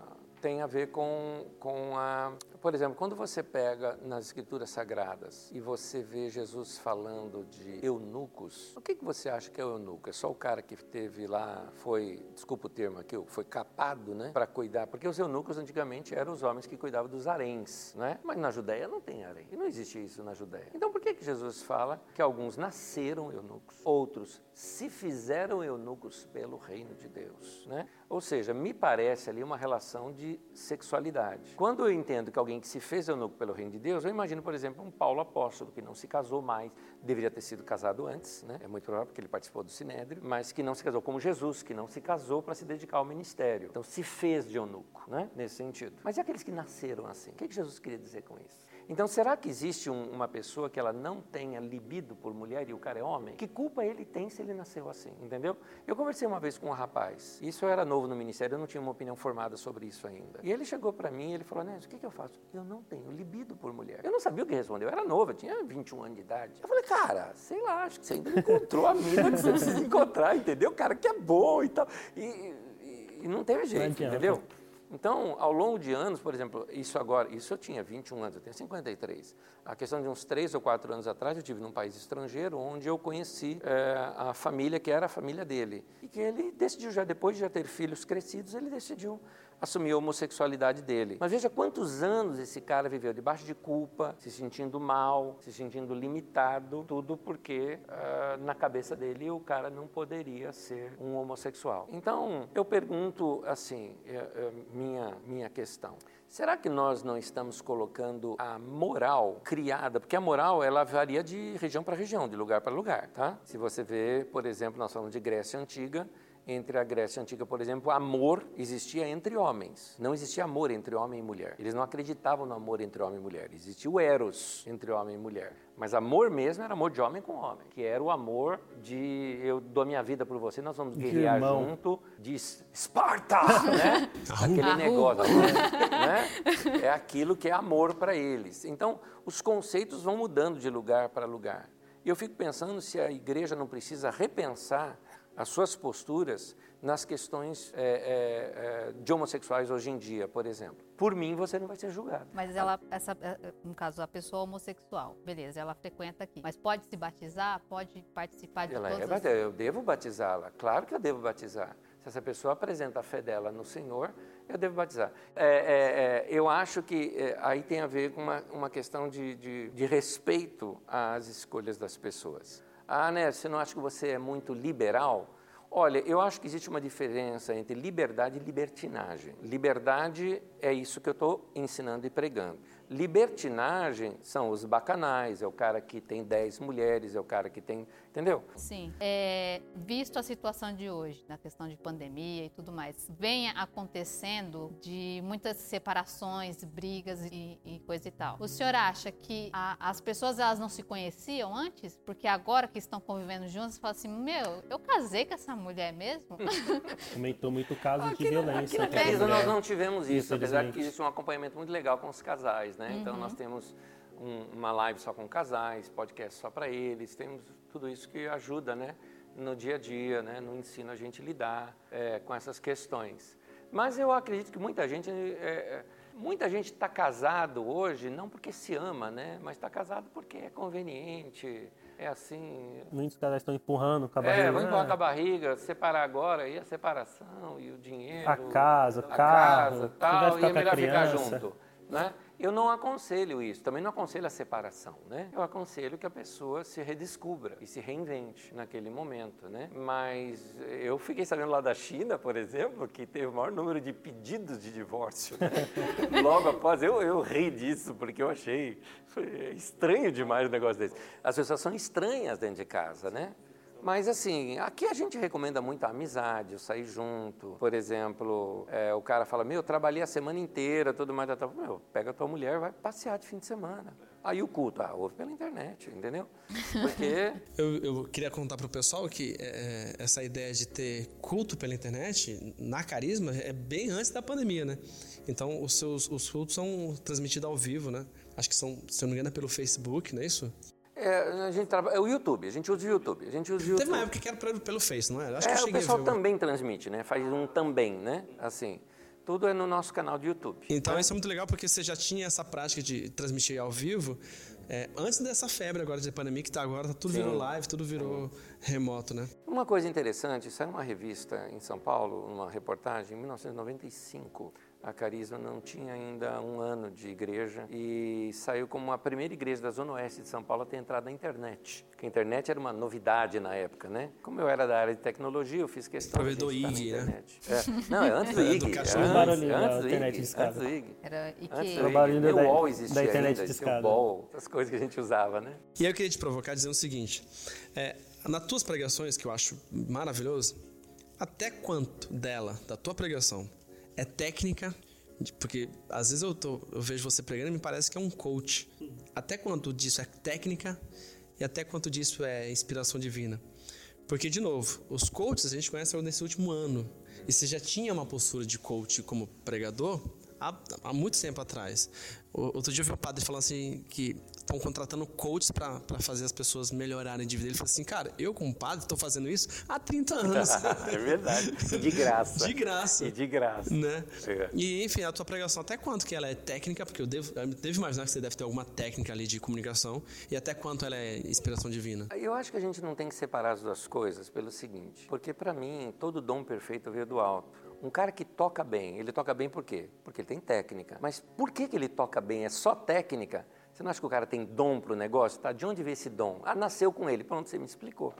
tem a ver com, com a... Por exemplo, quando você pega nas escrituras sagradas e você vê Jesus falando de eunucos, o que, que você acha que é o eunuco? É só o cara que teve lá, foi, desculpa o termo aqui, foi capado, né, para cuidar, porque os eunucos antigamente eram os homens que cuidavam dos haréns, né? Mas na Judéia não tem harém, não existe isso na Judéia. Então por que que Jesus fala que alguns nasceram eunucos, outros se fizeram eunucos pelo reino de Deus, né? Ou seja, me parece ali uma relação de sexualidade. Quando eu entendo que alguém que se fez eunuco pelo reino de Deus, eu imagino, por exemplo, um Paulo apóstolo que não se casou mais, deveria ter sido casado antes, né? É muito provável porque ele participou do Sinédrio, mas que não se casou como Jesus, que não se casou para se dedicar ao ministério. Então se fez de eunuco, né? Nesse sentido. Mas e aqueles que nasceram assim? O que, que Jesus queria dizer com isso? Então, será que existe um- uma pessoa que ela não tenha libido por mulher e o cara é homem? Que culpa ele tem se ele nasceu assim, entendeu? Eu conversei uma vez com um rapaz, isso eu era novo no ministério, eu não tinha uma opinião formada sobre isso ainda. E ele chegou para mim e ele falou, Nésio, o que, que eu faço? Eu não tenho libido por mulher. Eu não sabia o que responder, eu era novo, eu tinha 21 anos de idade. Eu falei, cara, sei lá, acho que você ainda encontrou a mina que você precisa encontrar, entendeu? Cara que é bom e tal. E, e- e não teve jeito, entendeu? Então, ao longo de anos, por exemplo, isso agora, isso eu tinha 21 anos, eu tenho 53. A questão de uns 3 ou 4 anos atrás, eu tive num país estrangeiro, onde eu conheci eh, a família que era a família dele. E que ele decidiu, já depois de já ter filhos crescidos, ele decidiu assumir a homossexualidade dele. Mas veja quantos anos esse cara viveu debaixo de culpa, se sentindo mal, se sentindo limitado, tudo porque ah, na cabeça dele o cara não poderia ser um homossexual. Então, eu pergunto assim, é, é, minha, minha questão. Será que nós não estamos colocando a moral criada? Porque a moral ela varia de região para região, de lugar para lugar, tá? Se você vê, por exemplo, nós falamos de Grécia Antiga, entre a Grécia Antiga, por exemplo, amor existia entre homens. Não existia amor entre homem e mulher. Eles não acreditavam no amor entre homem e mulher. Existia o eros entre homem e mulher. Mas amor mesmo era amor de homem com homem, que era o amor de eu dou minha vida por você, nós vamos guerrear irmão. junto, de Esparta, né? Aquele negócio, né? É aquilo que é amor para eles. Então, os conceitos vão mudando de lugar para lugar. E eu fico pensando se a igreja não precisa repensar as suas posturas nas questões é, é, é, de homossexuais hoje em dia, por exemplo. Por mim, você não vai ser julgado. Mas ela, essa, no caso, a pessoa homossexual, beleza, ela frequenta aqui. Mas pode se batizar, pode participar de Ela é, todas bate- eu devo batizá-la, claro que eu devo batizar. Se essa pessoa apresenta a fé dela no Senhor, eu devo batizar. É, é, é, eu acho que é, aí tem a ver com uma, uma questão de, de, de respeito às escolhas das pessoas. Ah, né, você não acha que você é muito liberal? Olha, eu acho que existe uma diferença entre liberdade e libertinagem. Liberdade é isso que eu estou ensinando e pregando. Libertinagem são os bacanais, é o cara que tem 10 mulheres, é o cara que tem. Entendeu? Sim. É, visto a situação de hoje, na questão de pandemia e tudo mais, vem acontecendo de muitas separações, brigas e, e coisa e tal. O senhor acha que a- as pessoas elas não se conheciam antes? Porque agora que estão convivendo juntas, falam assim: meu, eu casei com essa mulher mesmo? Aumentou muito o caso de Aqui, na- violência. aqui na contra a Teresa nós não tivemos isso, apesar que existe um acompanhamento muito legal com os casais, né? Então nós temos um- uma live só com casais, podcast só para eles, temos tudo isso que ajuda, né? No dia a dia, né? No ensino a gente lidar é, com essas questões. Mas eu acredito que muita gente, é, é, muita gente está casado hoje não porque se ama, né? Mas está casado porque é conveniente, é assim, Muitos casais estão empurrando com a é, barriga. vamos empurrar Ah, com a barriga, separar agora, e a separação, e o dinheiro. A casa, a carro, casa, tal, e é melhor ficar junto. Né? Eu não aconselho isso, também não aconselho a separação, né? Eu aconselho que a pessoa se redescubra e se reinvente naquele momento, né? Mas eu fiquei sabendo lá da China, por exemplo, que teve o maior número de pedidos de divórcio, né? Logo após, eu, eu ri disso, porque eu achei estranho demais o negócio desse. As pessoas são estranhas dentro de casa, né? Mas assim, aqui a gente recomenda muito a amizade, o sair junto. Por exemplo, é, o cara fala, meu, eu trabalhei a semana inteira, tudo mais, tá. meu, pega a tua mulher, vai passear de fim de semana. Aí o culto, ah, ouve pela internet, entendeu? Porque... eu, eu queria contar para o pessoal que é, essa ideia de ter culto pela internet, na Carisma, é bem antes da pandemia, né? Então, os seus os cultos são transmitidos ao vivo, né? Acho que são, se eu não me engano, é pelo Facebook, não é isso? É, a gente trabalha, é o YouTube, a gente usa o YouTube. A gente usa o YouTube. Teve uma época que era pelo, pelo Face, não é? Acho é, que o pessoal também transmite, né? Faz um também, né? Assim, tudo é no nosso canal de YouTube. Então, isso é muito legal porque você já tinha essa prática de transmitir ao vivo é, antes dessa febre agora de pandemia que tá agora, tá tudo Sim. virou live, tudo virou remoto, né? Uma coisa interessante, saiu uma revista em São Paulo, uma reportagem, em 1995, a Carisma não tinha ainda um ano de igreja e saiu como a primeira igreja da Zona Oeste de São Paulo a ter entrado na internet. Porque a internet era uma novidade na época, né? Como eu era da área de tecnologia, eu fiz questão Provedor de IG, né? É. Não, é antes do IG. Antes, barulhinho antes do IG. Antes do IG. Era IG. Antes do IG. da, o UOL existia da internet ainda, discada. o BOL, as coisas que a gente usava, né? E aí eu queria te provocar dizendo o seguinte, é, nas tuas pregações, que eu acho maravilhoso, até quanto dela, da tua pregação, é técnica porque às vezes eu, tô, eu vejo você pregando e me parece que é um coach. Até quanto disso é técnica e até quanto disso é inspiração divina. Porque, de novo, os coaches a gente conhece nesse último ano. E você já tinha uma postura de coach como pregador há, há muito tempo atrás. Outro dia eu vi um padre falando assim que estão contratando coaches para fazer as pessoas melhorarem de vida. Ele falou assim, cara, eu como padre estou fazendo isso há 30 anos. é verdade. De graça. De graça. E de graça. Né? É. E, enfim, a tua pregação, até quanto que ela é técnica, porque eu devo, eu devo imaginar que você deve ter alguma técnica ali de comunicação, e até quanto ela é inspiração divina? Eu acho que a gente não tem que separar as duas coisas pelo seguinte, porque para mim, todo dom perfeito veio do alto. Um cara que toca bem, ele toca bem por quê? Porque ele tem técnica. Mas por que, que ele toca bem? É só técnica? Você não acha que o cara tem dom para o negócio? Tá? De onde veio esse dom? Ah, nasceu com ele. Pronto, você me explicou.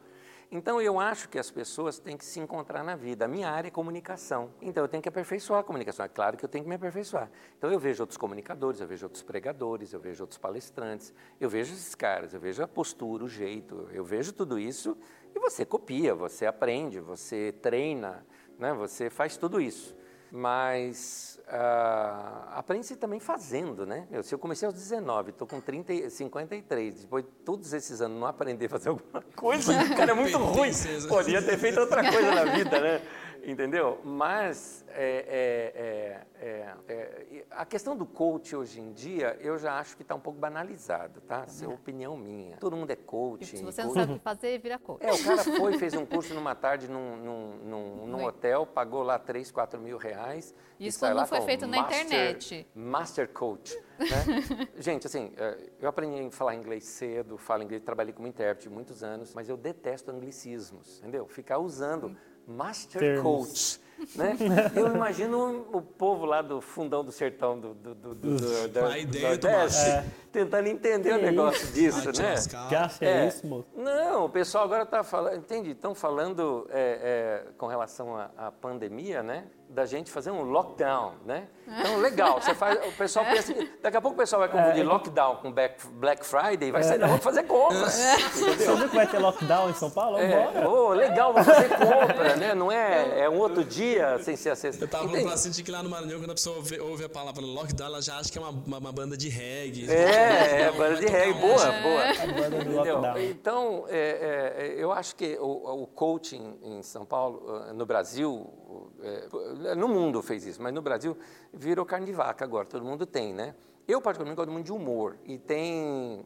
Então eu acho que as pessoas têm que se encontrar na vida. A minha área é comunicação. Então eu tenho que aperfeiçoar a comunicação. É claro que eu tenho que me aperfeiçoar. Então eu vejo outros comunicadores, eu vejo outros pregadores, eu vejo outros palestrantes, eu vejo esses caras, eu vejo a postura, o jeito, eu vejo tudo isso e você copia, você aprende, você treina né? Você faz tudo isso. Mas uh, aprende-se também fazendo, né? Eu, se eu comecei aos 19, estou com 30, 53, depois de todos esses anos não aprender a fazer alguma coisa, cara, é muito ruim. Podia ter feito outra coisa na vida, né? Entendeu? Mas é, é, é, é, a questão do coach hoje em dia, eu já acho que está um pouco banalizado, tá? Essa é opinião minha. Todo mundo é coach. Se você coach. não sabe o que fazer, vira coach. É, o cara foi, fez um curso numa tarde num, num, num, num hotel, pagou lá 3, 4 mil reais. Isso quando não foi feito na internet. Master coach. Né? Gente, assim, eu aprendi a falar inglês cedo, falo inglês, trabalhei como intérprete muitos anos, mas eu detesto anglicismos, entendeu? Ficar usando... Hum Master Termos. Coach. Né? Eu imagino o povo lá do fundão do sertão do, do, do, do, do, do Nordeste é. tentando entender o negócio disso, né? Que acha é. isso, moço? Não, o pessoal agora está falando, entende? Estão falando é, é, com relação à pandemia, né? Da gente fazer um lockdown, né? Então, legal, você faz, o pessoal pensa, daqui a pouco o pessoal vai confundir é, lockdown com Black Friday, vai sair, é. vamos fazer compra. É. Você viu que vai ter lockdown em São Paulo? É, oh, legal, vamos fazer compra, né? Não é, é um outro dia sem ser a sexta. Eu tava falando pra que lá no Maranhão, quando a pessoa ouve, ouve, a palavra lockdown, ela já acha que é uma, uma, uma banda de reggae. É, é, banda de reggae, boa, boa. A banda do lockdown. Então, é, é, eu acho que o, o coaching em São Paulo, no Brasil, é, no mundo fez isso, mas no Brasil virou carne de vaca agora, todo mundo tem, né? Eu, particularmente, gosto muito de humor. E tem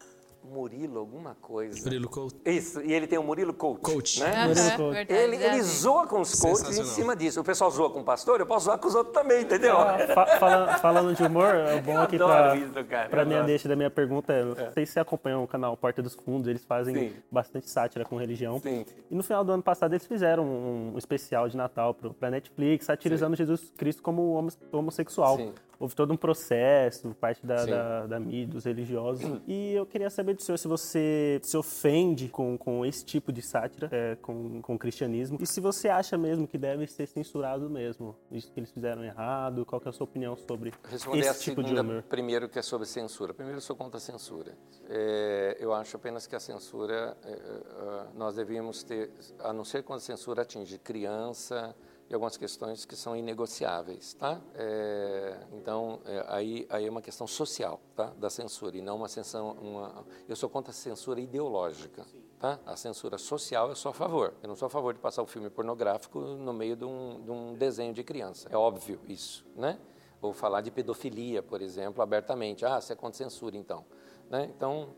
Murilo alguma coisa. Murilo Coach. Isso, e ele tem o Murilo Coach. Coach. Né? Murilo Coach. Ele, ele zoa com os coaches em cima disso. O pessoal zoa com o pastor, eu posso zoar com os outros também, entendeu? Ah, fa falando, falando, de humor, é bom aqui para minha deixa da minha pergunta. É, não sei se você acompanham o canal Porta dos Fundos, eles fazem Sim. bastante sátira com religião. Sim. E no final do ano passado eles fizeram um especial de Natal para Netflix, satirizando Sim. Jesus Cristo como homossexual. Sim. Houve todo um processo, parte da, da, da, mídia, dos religiosos. E eu queria saber do senhor se você se ofende com, com esse tipo de sátira, é, com, com o cristianismo, e se você acha mesmo que deve ser censurado mesmo, isso que eles fizeram errado, qual é a sua opinião sobre Responder esse tipo segunda, de humor? Primeiro que é sobre censura. Primeiro eu sou contra a censura. É, eu acho apenas que a censura, é, é, nós devíamos ter, a não ser quando a censura atinge criança, e algumas questões que são inegociáveis, tá? É, então é, aí aí é uma questão social, tá? Da censura e não uma censura, uma. Eu sou contra a censura ideológica, tá? A censura social eu sou a favor. Eu não sou a favor de passar o um filme pornográfico no meio de um, de um desenho de criança. É óbvio isso, né? Ou falar de pedofilia, por exemplo, abertamente. Ah, você é contra censura, então, né? Então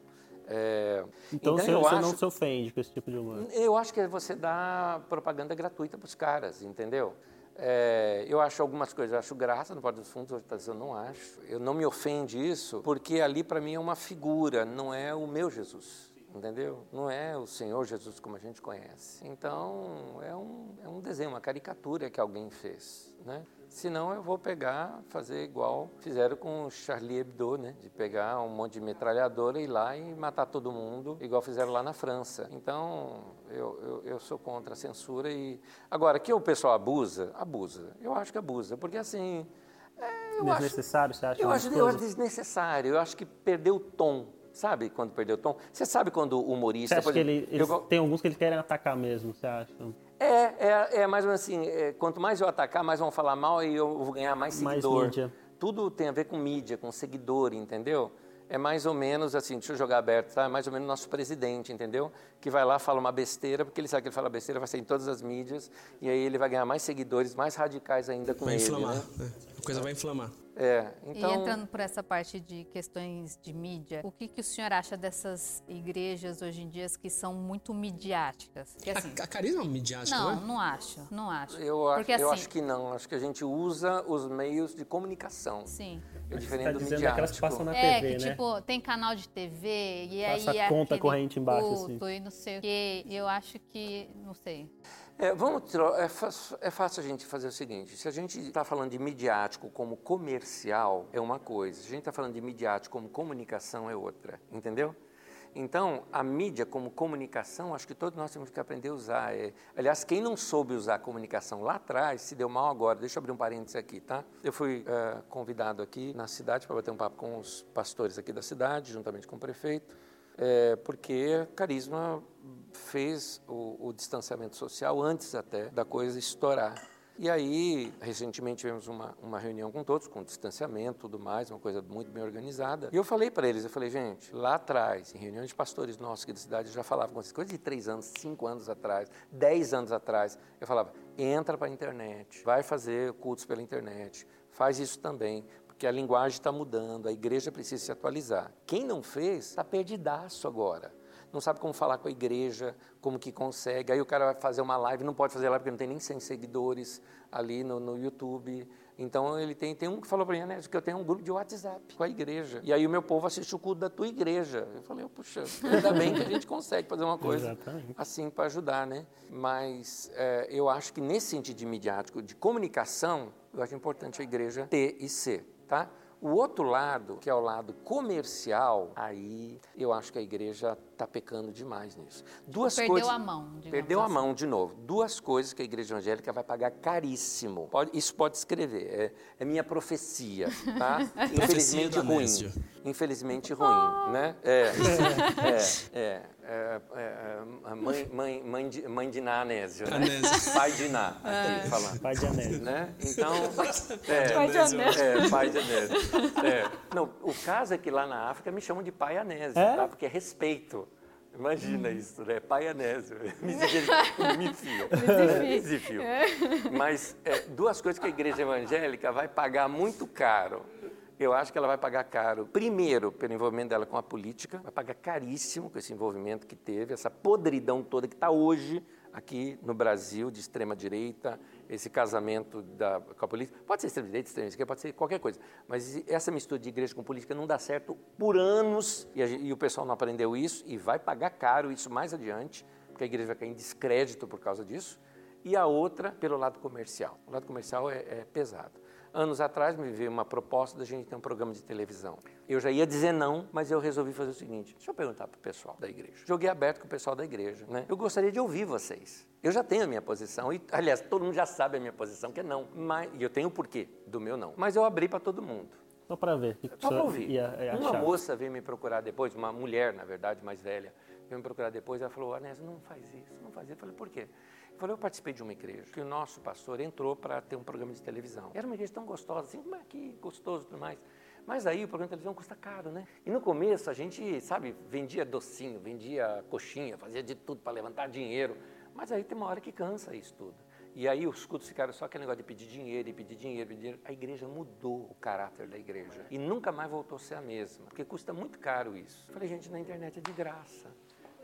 é, então, então você, acho, não se ofende com esse tipo de humor? Eu acho que você dá propaganda gratuita para os caras, entendeu? É, eu acho algumas coisas, eu acho graça no Porto dos Fundos, outras eu não acho. Eu não me ofende isso, porque ali para mim é uma figura, não é o meu Jesus, entendeu? Não é o Senhor Jesus como a gente conhece. Então, é um, é um desenho, uma caricatura que alguém fez, né? Senão eu vou pegar, fazer igual fizeram com o Charlie Hebdo, né? De pegar um monte de metralhadora e ir lá e matar todo mundo, igual fizeram lá na França. Então, eu, eu, eu sou contra a censura e... Agora, que o pessoal abusa? Abusa. Eu acho que abusa, porque assim... É, desnecessário, acho, você acha? Eu acho, eu acho desnecessário. Eu acho que perdeu o tom. Sabe quando perdeu o tom? Você sabe quando o humorista... Você acha que ele, eles, eu, tem alguns que eles querem atacar mesmo, você acha? É, é, é mais ou menos assim, é, quanto mais eu atacar, mais vão falar mal e eu vou ganhar mais seguidor. Mais mídia. Tudo tem a ver com mídia, com seguidor, entendeu? É mais ou menos assim, deixa eu jogar aberto, tá? É mais ou menos nosso presidente, entendeu? Que vai lá, fala uma besteira, porque ele sabe que ele fala besteira, vai sair em todas as mídias, e aí ele vai ganhar mais seguidores, mais radicais ainda com vai ele. Vai inflamar, né? a coisa vai inflamar. É, então... E entrando por essa parte de questões de mídia, o que, que o senhor acha dessas igrejas hoje em dia que são muito midiáticas? Porque, assim, a, a carisma é midiática, não, não é? Não acho, não acho. Eu, Porque, acho, eu assim, acho que não, acho que a gente usa os meios de comunicação. Sim. É diferente tá do midiático. Aquelas que passam na é, TV, que, né? tipo, tem canal de TV e Passa aí... a conta corrente embaixo, assim. E não sei o quê. Eu acho que, não sei... É, vamos, é, é fácil a gente fazer o seguinte: se a gente está falando de midiático como comercial, é uma coisa, se a gente está falando de midiático como comunicação, é outra, entendeu? Então, a mídia como comunicação, acho que todos nós temos que aprender a usar. É, aliás, quem não soube usar a comunicação lá atrás, se deu mal agora. Deixa eu abrir um parênteses aqui, tá? Eu fui uh, convidado aqui na cidade para bater um papo com os pastores aqui da cidade, juntamente com o prefeito, é, porque Carisma fez o, o, distanciamento social antes até da coisa estourar. E aí, recentemente tivemos uma, uma reunião com todos, com distanciamento tudo mais, uma coisa muito bem organizada. E eu falei para eles, eu falei, gente, lá atrás, em reuniões de pastores nossos aqui da cidade, eu já falava com essas coisas de três anos, cinco anos atrás, dez anos atrás, eu falava, entra para a internet, vai fazer cultos pela internet, faz isso também, porque a linguagem está mudando, a igreja precisa se atualizar. Quem não fez, está perdidaço agora não sabe como falar com a igreja, como que consegue. Aí o cara vai fazer uma live, não pode fazer live porque não tem nem 100 seguidores ali no, no YouTube. Então ele tem, tem um que falou para mim, né, que eu tenho um grupo de WhatsApp com a igreja. E aí o meu povo assiste o culto da tua igreja. Eu falei, oh, puxa, ainda bem que a gente consegue fazer uma coisa assim para ajudar, né? Mas é, eu acho que nesse sentido de midiático, de comunicação, eu acho importante a igreja ter e ser, tá? O outro lado, que é o lado comercial, aí eu acho que a igreja está pecando demais nisso. Duas perdeu coisas, a mão. Perdeu assim. a mão de novo. Duas coisas que a igreja evangélica vai pagar caríssimo. Pode, isso pode escrever. É, é minha profecia, tá? Infelizmente ruim. Infelizmente ruim, né? É, é, é. É, é, é, mãe, mãe, mãe, de, mãe de Ná Anésio, né? Anésio. Pai de Ná, aqui é. falando. Pai de Anésio. Né? Então, é, pai de Anésio. É, pai de Anésio. É. Não, o caso é que lá na África me chamam de pai Anésio, é? tá? Porque é respeito. Imagina isso, né? Pai Anésio. Me desafio. Mas é, duas coisas que a igreja evangélica vai pagar muito caro eu acho que ela vai pagar caro, primeiro, pelo envolvimento dela com a política, vai pagar caríssimo com esse envolvimento que teve, essa podridão toda que está hoje aqui no Brasil, de extrema-direita, esse casamento da, com a política. Pode ser extrema-direita, extrema-esquerda, pode ser qualquer coisa. Mas essa mistura de igreja com política não dá certo por anos, e, a, e o pessoal não aprendeu isso, e vai pagar caro isso mais adiante, porque a igreja vai cair em descrédito por causa disso. E a outra, pelo lado comercial. O lado comercial é, é pesado. Anos atrás me veio uma proposta da gente ter um programa de televisão. Eu já ia dizer não, mas eu resolvi fazer o seguinte: deixa eu perguntar para o pessoal da igreja. Joguei aberto com o pessoal da igreja. Né? Eu gostaria de ouvir vocês. Eu já tenho a minha posição, e aliás, todo mundo já sabe a minha posição, que é não. Mas, e eu tenho o porquê do meu não. Mas eu abri para todo mundo. Só para ver. Só para ouvir. Ia, ia uma moça veio me procurar depois, uma mulher, na verdade, mais velha, veio me procurar depois. Ela falou: Anésio, não faz isso, não faz isso. Eu falei: por quê? Falei: eu participei de uma igreja que o nosso pastor entrou para ter um programa de televisão. Era uma igreja tão gostosa, assim, como é que gostoso e tudo mais. Mas aí o programa de televisão custa caro, né? E no começo a gente, sabe, vendia docinho, vendia coxinha, fazia de tudo para levantar dinheiro. Mas aí tem uma hora que cansa isso tudo. E aí os cultos ficaram só aquele negócio de pedir dinheiro e pedir dinheiro, pedir dinheiro. A igreja mudou o caráter da igreja. E nunca mais voltou a ser a mesma, porque custa muito caro isso. Eu falei, gente, na internet é de graça.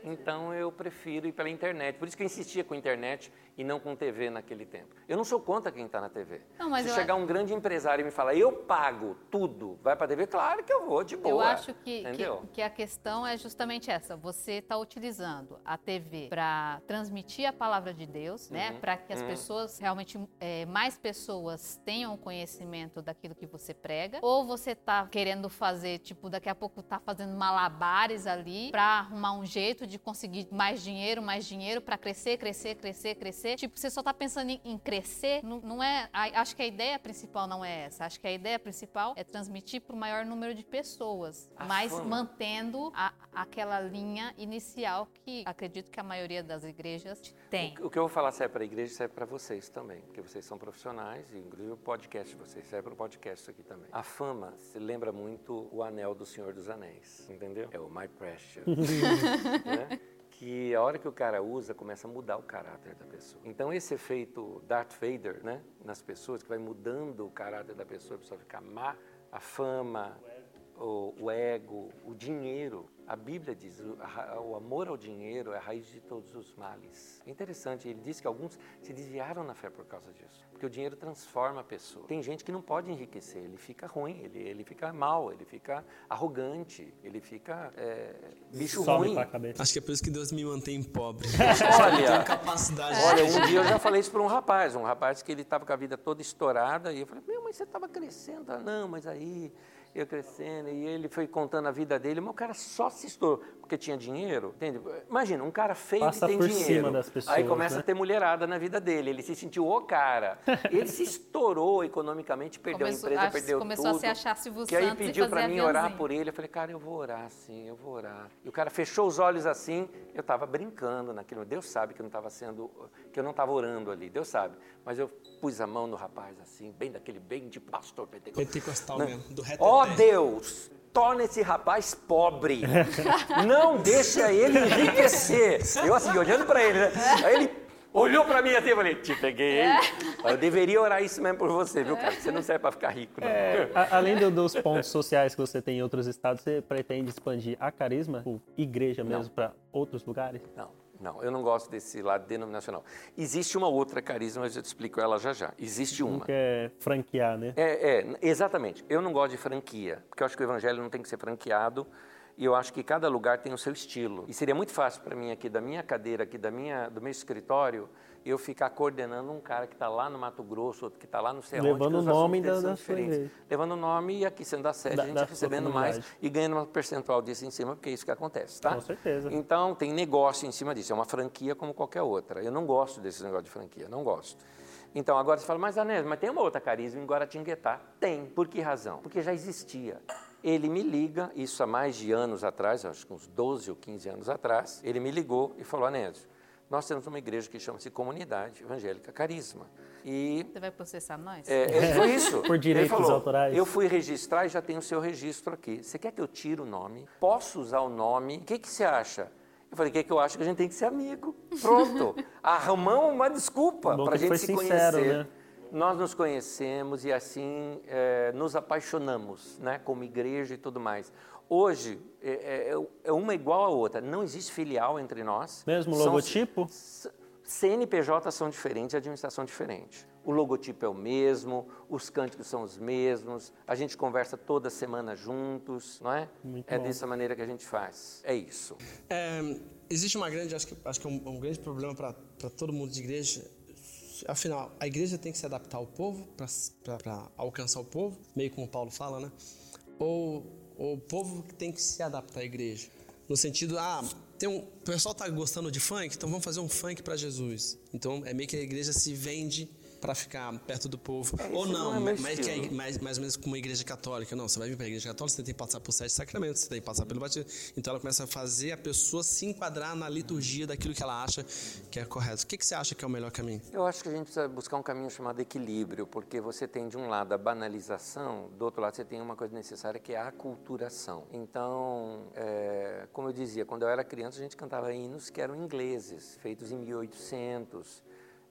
Então eu prefiro ir pela internet. Por isso que eu insistia com a internet e não com TV naquele tempo. Eu não sou contra quem está na TV. Não, Se chegar um grande empresário e me falar, eu pago tudo, vai para a TV, claro que eu vou, de boa. Eu acho que, que, que, a questão é justamente essa. Você está utilizando a TV para transmitir a palavra de Deus, né? uhum. né? Para que as uhum. pessoas, realmente, é, mais pessoas tenham conhecimento daquilo que você prega. Ou você está querendo fazer, tipo, daqui a pouco está fazendo malabares ali para arrumar um jeito de conseguir mais dinheiro, mais dinheiro para crescer, crescer, crescer, crescer. Tipo, você só tá pensando em, em crescer, não, não, é. Acho que a ideia principal não é essa. Acho que a ideia principal é transmitir para o maior número de pessoas, a mas fama. mantendo a, aquela linha inicial que acredito que a maioria das igrejas tem. O, o que eu vou falar serve para a igreja serve para vocês também, porque vocês são profissionais e inclusive o podcast de vocês serve para o podcast aqui também. A fama se lembra muito o anel do Senhor dos Anéis, entendeu? É o My Precious. né? que a hora que o cara usa, começa a mudar o caráter da pessoa. Então, esse efeito Darth Vader né, nas pessoas, que vai mudando o caráter da pessoa, a pessoa fica má, a fama, o, o ego, o dinheiro. A Bíblia diz o amor ao dinheiro é a raiz de todos os males. É interessante, ele diz que alguns se desviaram na fé por causa disso. Porque o dinheiro transforma a pessoa. Tem gente que não pode enriquecer, ele fica ruim, ele, ele fica mal, ele fica arrogante, ele fica é, bicho Sobe ruim. Acho que é por isso que Deus me mantém pobre. olha, capacidade. olha, um dia eu já falei isso para um rapaz, um rapaz que ele estava com a vida toda estourada, e eu falei, meu, mas você estava crescendo. Ah, não, mas aí ia crescendo, e ele foi contando a vida dele, mas o cara só se estourou, porque tinha dinheiro, entende? Imagina, um cara feio Passa que tem por dinheiro, cima das pessoas, aí começa né? a ter mulherada na vida dele, ele se sentiu o cara, ele se estourou economicamente, perdeu começou, a empresa, perdeu começou tudo. Começou a se achar Silvio Que aí pediu para mim orar por ele, eu falei, cara, eu vou orar sim, eu vou orar. E o cara fechou os olhos assim, eu estava brincando naquilo, Deus sabe que eu não estava sendo, que eu não estava orando ali, Deus sabe, mas eu pus a mão no rapaz assim, bem daquele, bem de pastor pentecostal. Pentecostal mesmo, do Ó oh, Deus, torna esse rapaz pobre. Não deixa ele enriquecer. Eu assim, olhando para ele, né? Aí ele olhou para mim assim e falei, te peguei. Eu deveria orar isso mesmo por você, viu, cara? Você não serve para ficar rico, não. É, além dos pontos sociais que você tem em outros estados, você pretende expandir a carisma, ou igreja mesmo, para outros lugares? Não. Não, eu não gosto desse lado denominacional. Existe uma outra carisma, mas eu te explico ela já já. Existe uma. Que é franquear, né? É, é, exatamente. Eu não gosto de franquia, porque eu acho que o evangelho não tem que ser franqueado e eu acho que cada lugar tem o seu estilo. E seria muito fácil para mim aqui da minha cadeira, aqui da minha, do meu escritório, eu ficar coordenando um cara que está lá no Mato Grosso, outro que está lá no Serrão. Levando o nome da, da sua igreja. Levando o nome e aqui sendo da sede, da, a gente recebendo mais e ganhando uma percentual disso em cima, porque é isso que acontece, tá? Com certeza. Então, tem negócio em cima disso. É uma franquia como qualquer outra. Eu não gosto desse negócio de franquia, não gosto. Então, agora você fala, mas Anésio, mas tem uma outra carisma em Guaratinguetá? Tem. Por que razão? Porque já existia. Ele me liga, isso há mais de anos atrás, acho que uns 12 ou 15 anos atrás, ele me ligou e falou, Anésio, nós temos uma igreja que chama-se Comunidade Evangélica Carisma. E, Você vai processar nós? É, é, foi isso. Por direitos falou, autorais. Eu fui registrar e já tenho o seu registro aqui. Você quer que eu tire o nome? Posso usar o nome? O que, que você acha? Eu falei, o que, que eu acho? Que a gente tem que ser amigo. Pronto. Arrumamos uma desculpa para a gente se sincero, conhecer. Né? Nós nos conhecemos e assim é, nos apaixonamos, né, como igreja e tudo mais. Hoje é, é, é, uma igual a outra. Não existe filial entre nós. Mesmo são, logotipo? CNPJ são diferentes, a administração é diferente. O logotipo é o mesmo, os cânticos são os mesmos, a gente conversa toda semana juntos, não é? Muito é bom. dessa maneira que a gente faz. É isso. É, existe uma grande, acho que, acho que é um, um grande problema para todo mundo de igreja Afinal, a igreja tem que se adaptar ao povo para alcançar o povo, meio como Paulo fala, né? Ou o povo tem que se adaptar à igreja? No sentido, ah, tem um, o pessoal tá gostando de funk, então vamos fazer um funk para Jesus. Então é meio que a igreja se vende para ficar perto do povo. É, ou não, não é mais, que a, mais, mais ou menos como uma igreja católica. Não, você vai vir para a igreja católica, você tem que passar por sete sacramentos, você tem que passar pelo batismo. Então ela começa a fazer a pessoa se enquadrar na liturgia daquilo que ela acha que é correto. O que, que você acha que é o melhor caminho? Eu acho que a gente precisa buscar um caminho chamado equilíbrio, porque você tem de um lado a banalização, do outro lado você tem uma coisa necessária que é a aculturação. Então, é, como eu dizia, quando eu era criança a gente cantava hinos que eram ingleses, feitos em 1800,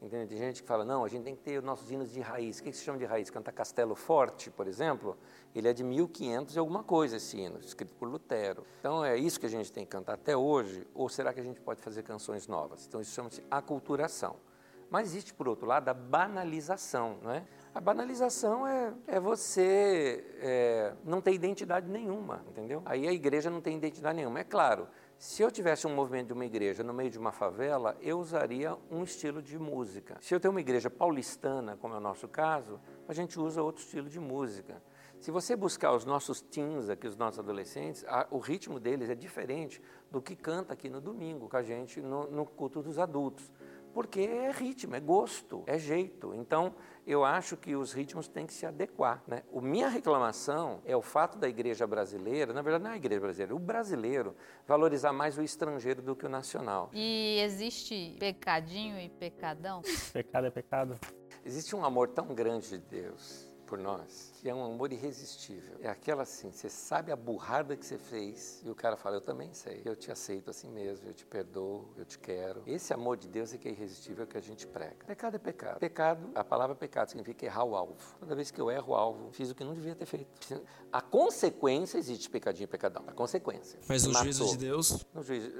Entende? Tem gente que fala, não, a gente tem que ter os nossos hinos de raiz. O que, que se chama de raiz? Cantar Castelo Forte, por exemplo, ele é de 1500 e alguma coisa esse hino, escrito por Lutero. Então é isso que a gente tem que cantar até hoje, ou será que a gente pode fazer canções novas? Então isso chama-se aculturação. Mas existe, por outro lado, a banalização, não é? A banalização é, é você é, não ter identidade nenhuma, entendeu? Aí a igreja não tem identidade nenhuma. É claro, se eu tivesse um movimento de uma igreja no meio de uma favela, eu usaria um estilo de música. Se eu tenho uma igreja paulistana, como é o nosso caso, a gente usa outro estilo de música. Se você buscar os nossos teens aqui, os nossos adolescentes, a, o ritmo deles é diferente do que canta aqui no domingo com a gente no, no culto dos adultos. Porque é ritmo, é gosto, é jeito. Então, eu acho que os ritmos têm que se adequar. Né? A minha reclamação é o fato da igreja brasileira, na verdade não é a igreja brasileira, o brasileiro valorizar mais o estrangeiro do que o nacional. E existe pecadinho e pecadão? Pecado é pecado. Existe um amor tão grande de Deus por nós, que é um amor irresistível. É aquela assim, você sabe a burrada que você fez e o cara fala, eu também sei, eu te aceito assim mesmo, eu te perdoo, eu te quero. Esse amor de Deus é que é irresistível que a gente prega. Pecado é pecado. Pecado, a palavra pecado significa errar o alvo. Toda vez que eu erro o alvo, fiz o que não devia ter feito. A consequência existe pecadinho e pecadão. A consequência. Mas no juízo de Deus? No juízo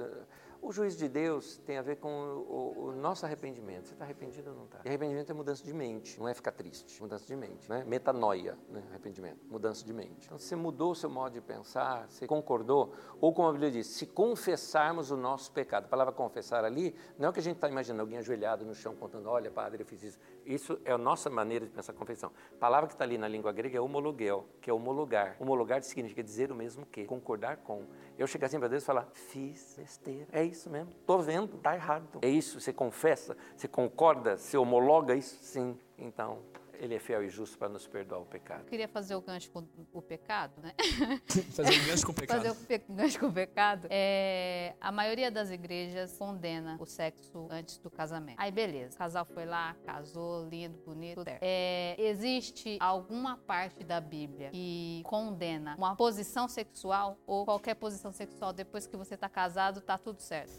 o juízo de Deus tem a ver com o, o, nosso arrependimento. Você está arrependido ou não está? arrependimento é mudança de mente, não é ficar triste. Mudança de mente, né? Metanoia, né? arrependimento, mudança de mente. Então, você mudou o seu modo de pensar, você concordou, ou como a Bíblia diz, se confessarmos o nosso pecado. A palavra confessar ali não é o que a gente está imaginando, alguém ajoelhado no chão contando, olha, padre, eu fiz isso. Isso é a nossa maneira de pensar confissão. A palavra que está ali na língua grega é homologuel, que é homologar. Homologar significa dizer o mesmo que, concordar com. Eu chegar assim para Deus e falar, fiz besteira. É isso mesmo. Estou vendo, está errado. É isso, você confessa, você concorda, você homologa isso? Sim. Então, ele é fiel e justo para nos perdoar o pecado. Eu queria fazer o gancho com o pecado, né? fazer o gancho com o pecado. Fazer o gancho com o pecado. É, a maioria das igrejas condena o sexo antes do casamento. Aí, beleza. O casal foi lá, casou, lindo, bonito, tudo certo. É, existe alguma parte da Bíblia que condena uma posição sexual ou qualquer posição sexual depois que você está casado, tá tudo certo?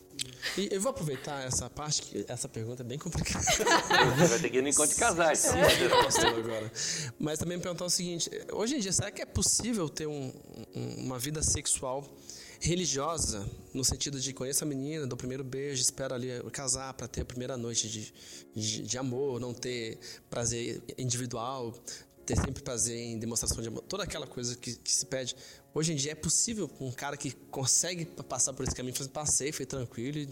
E eu vou aproveitar essa parte, que essa pergunta é bem complicada. Você vai ter que ir no encontro de casais. Sim, agora. Mas também perguntar o seguinte: hoje em dia, será que é possível ter um, um, uma vida sexual religiosa, no sentido de conhecer a menina, do primeiro beijo, espera ali casar para ter a primeira noite de, de, de amor, não ter prazer individual, ter sempre prazer em demonstração de amor, toda aquela coisa que, que, se pede. Hoje em dia é possível um cara que consegue passar por esse caminho, passei, foi tranquilo e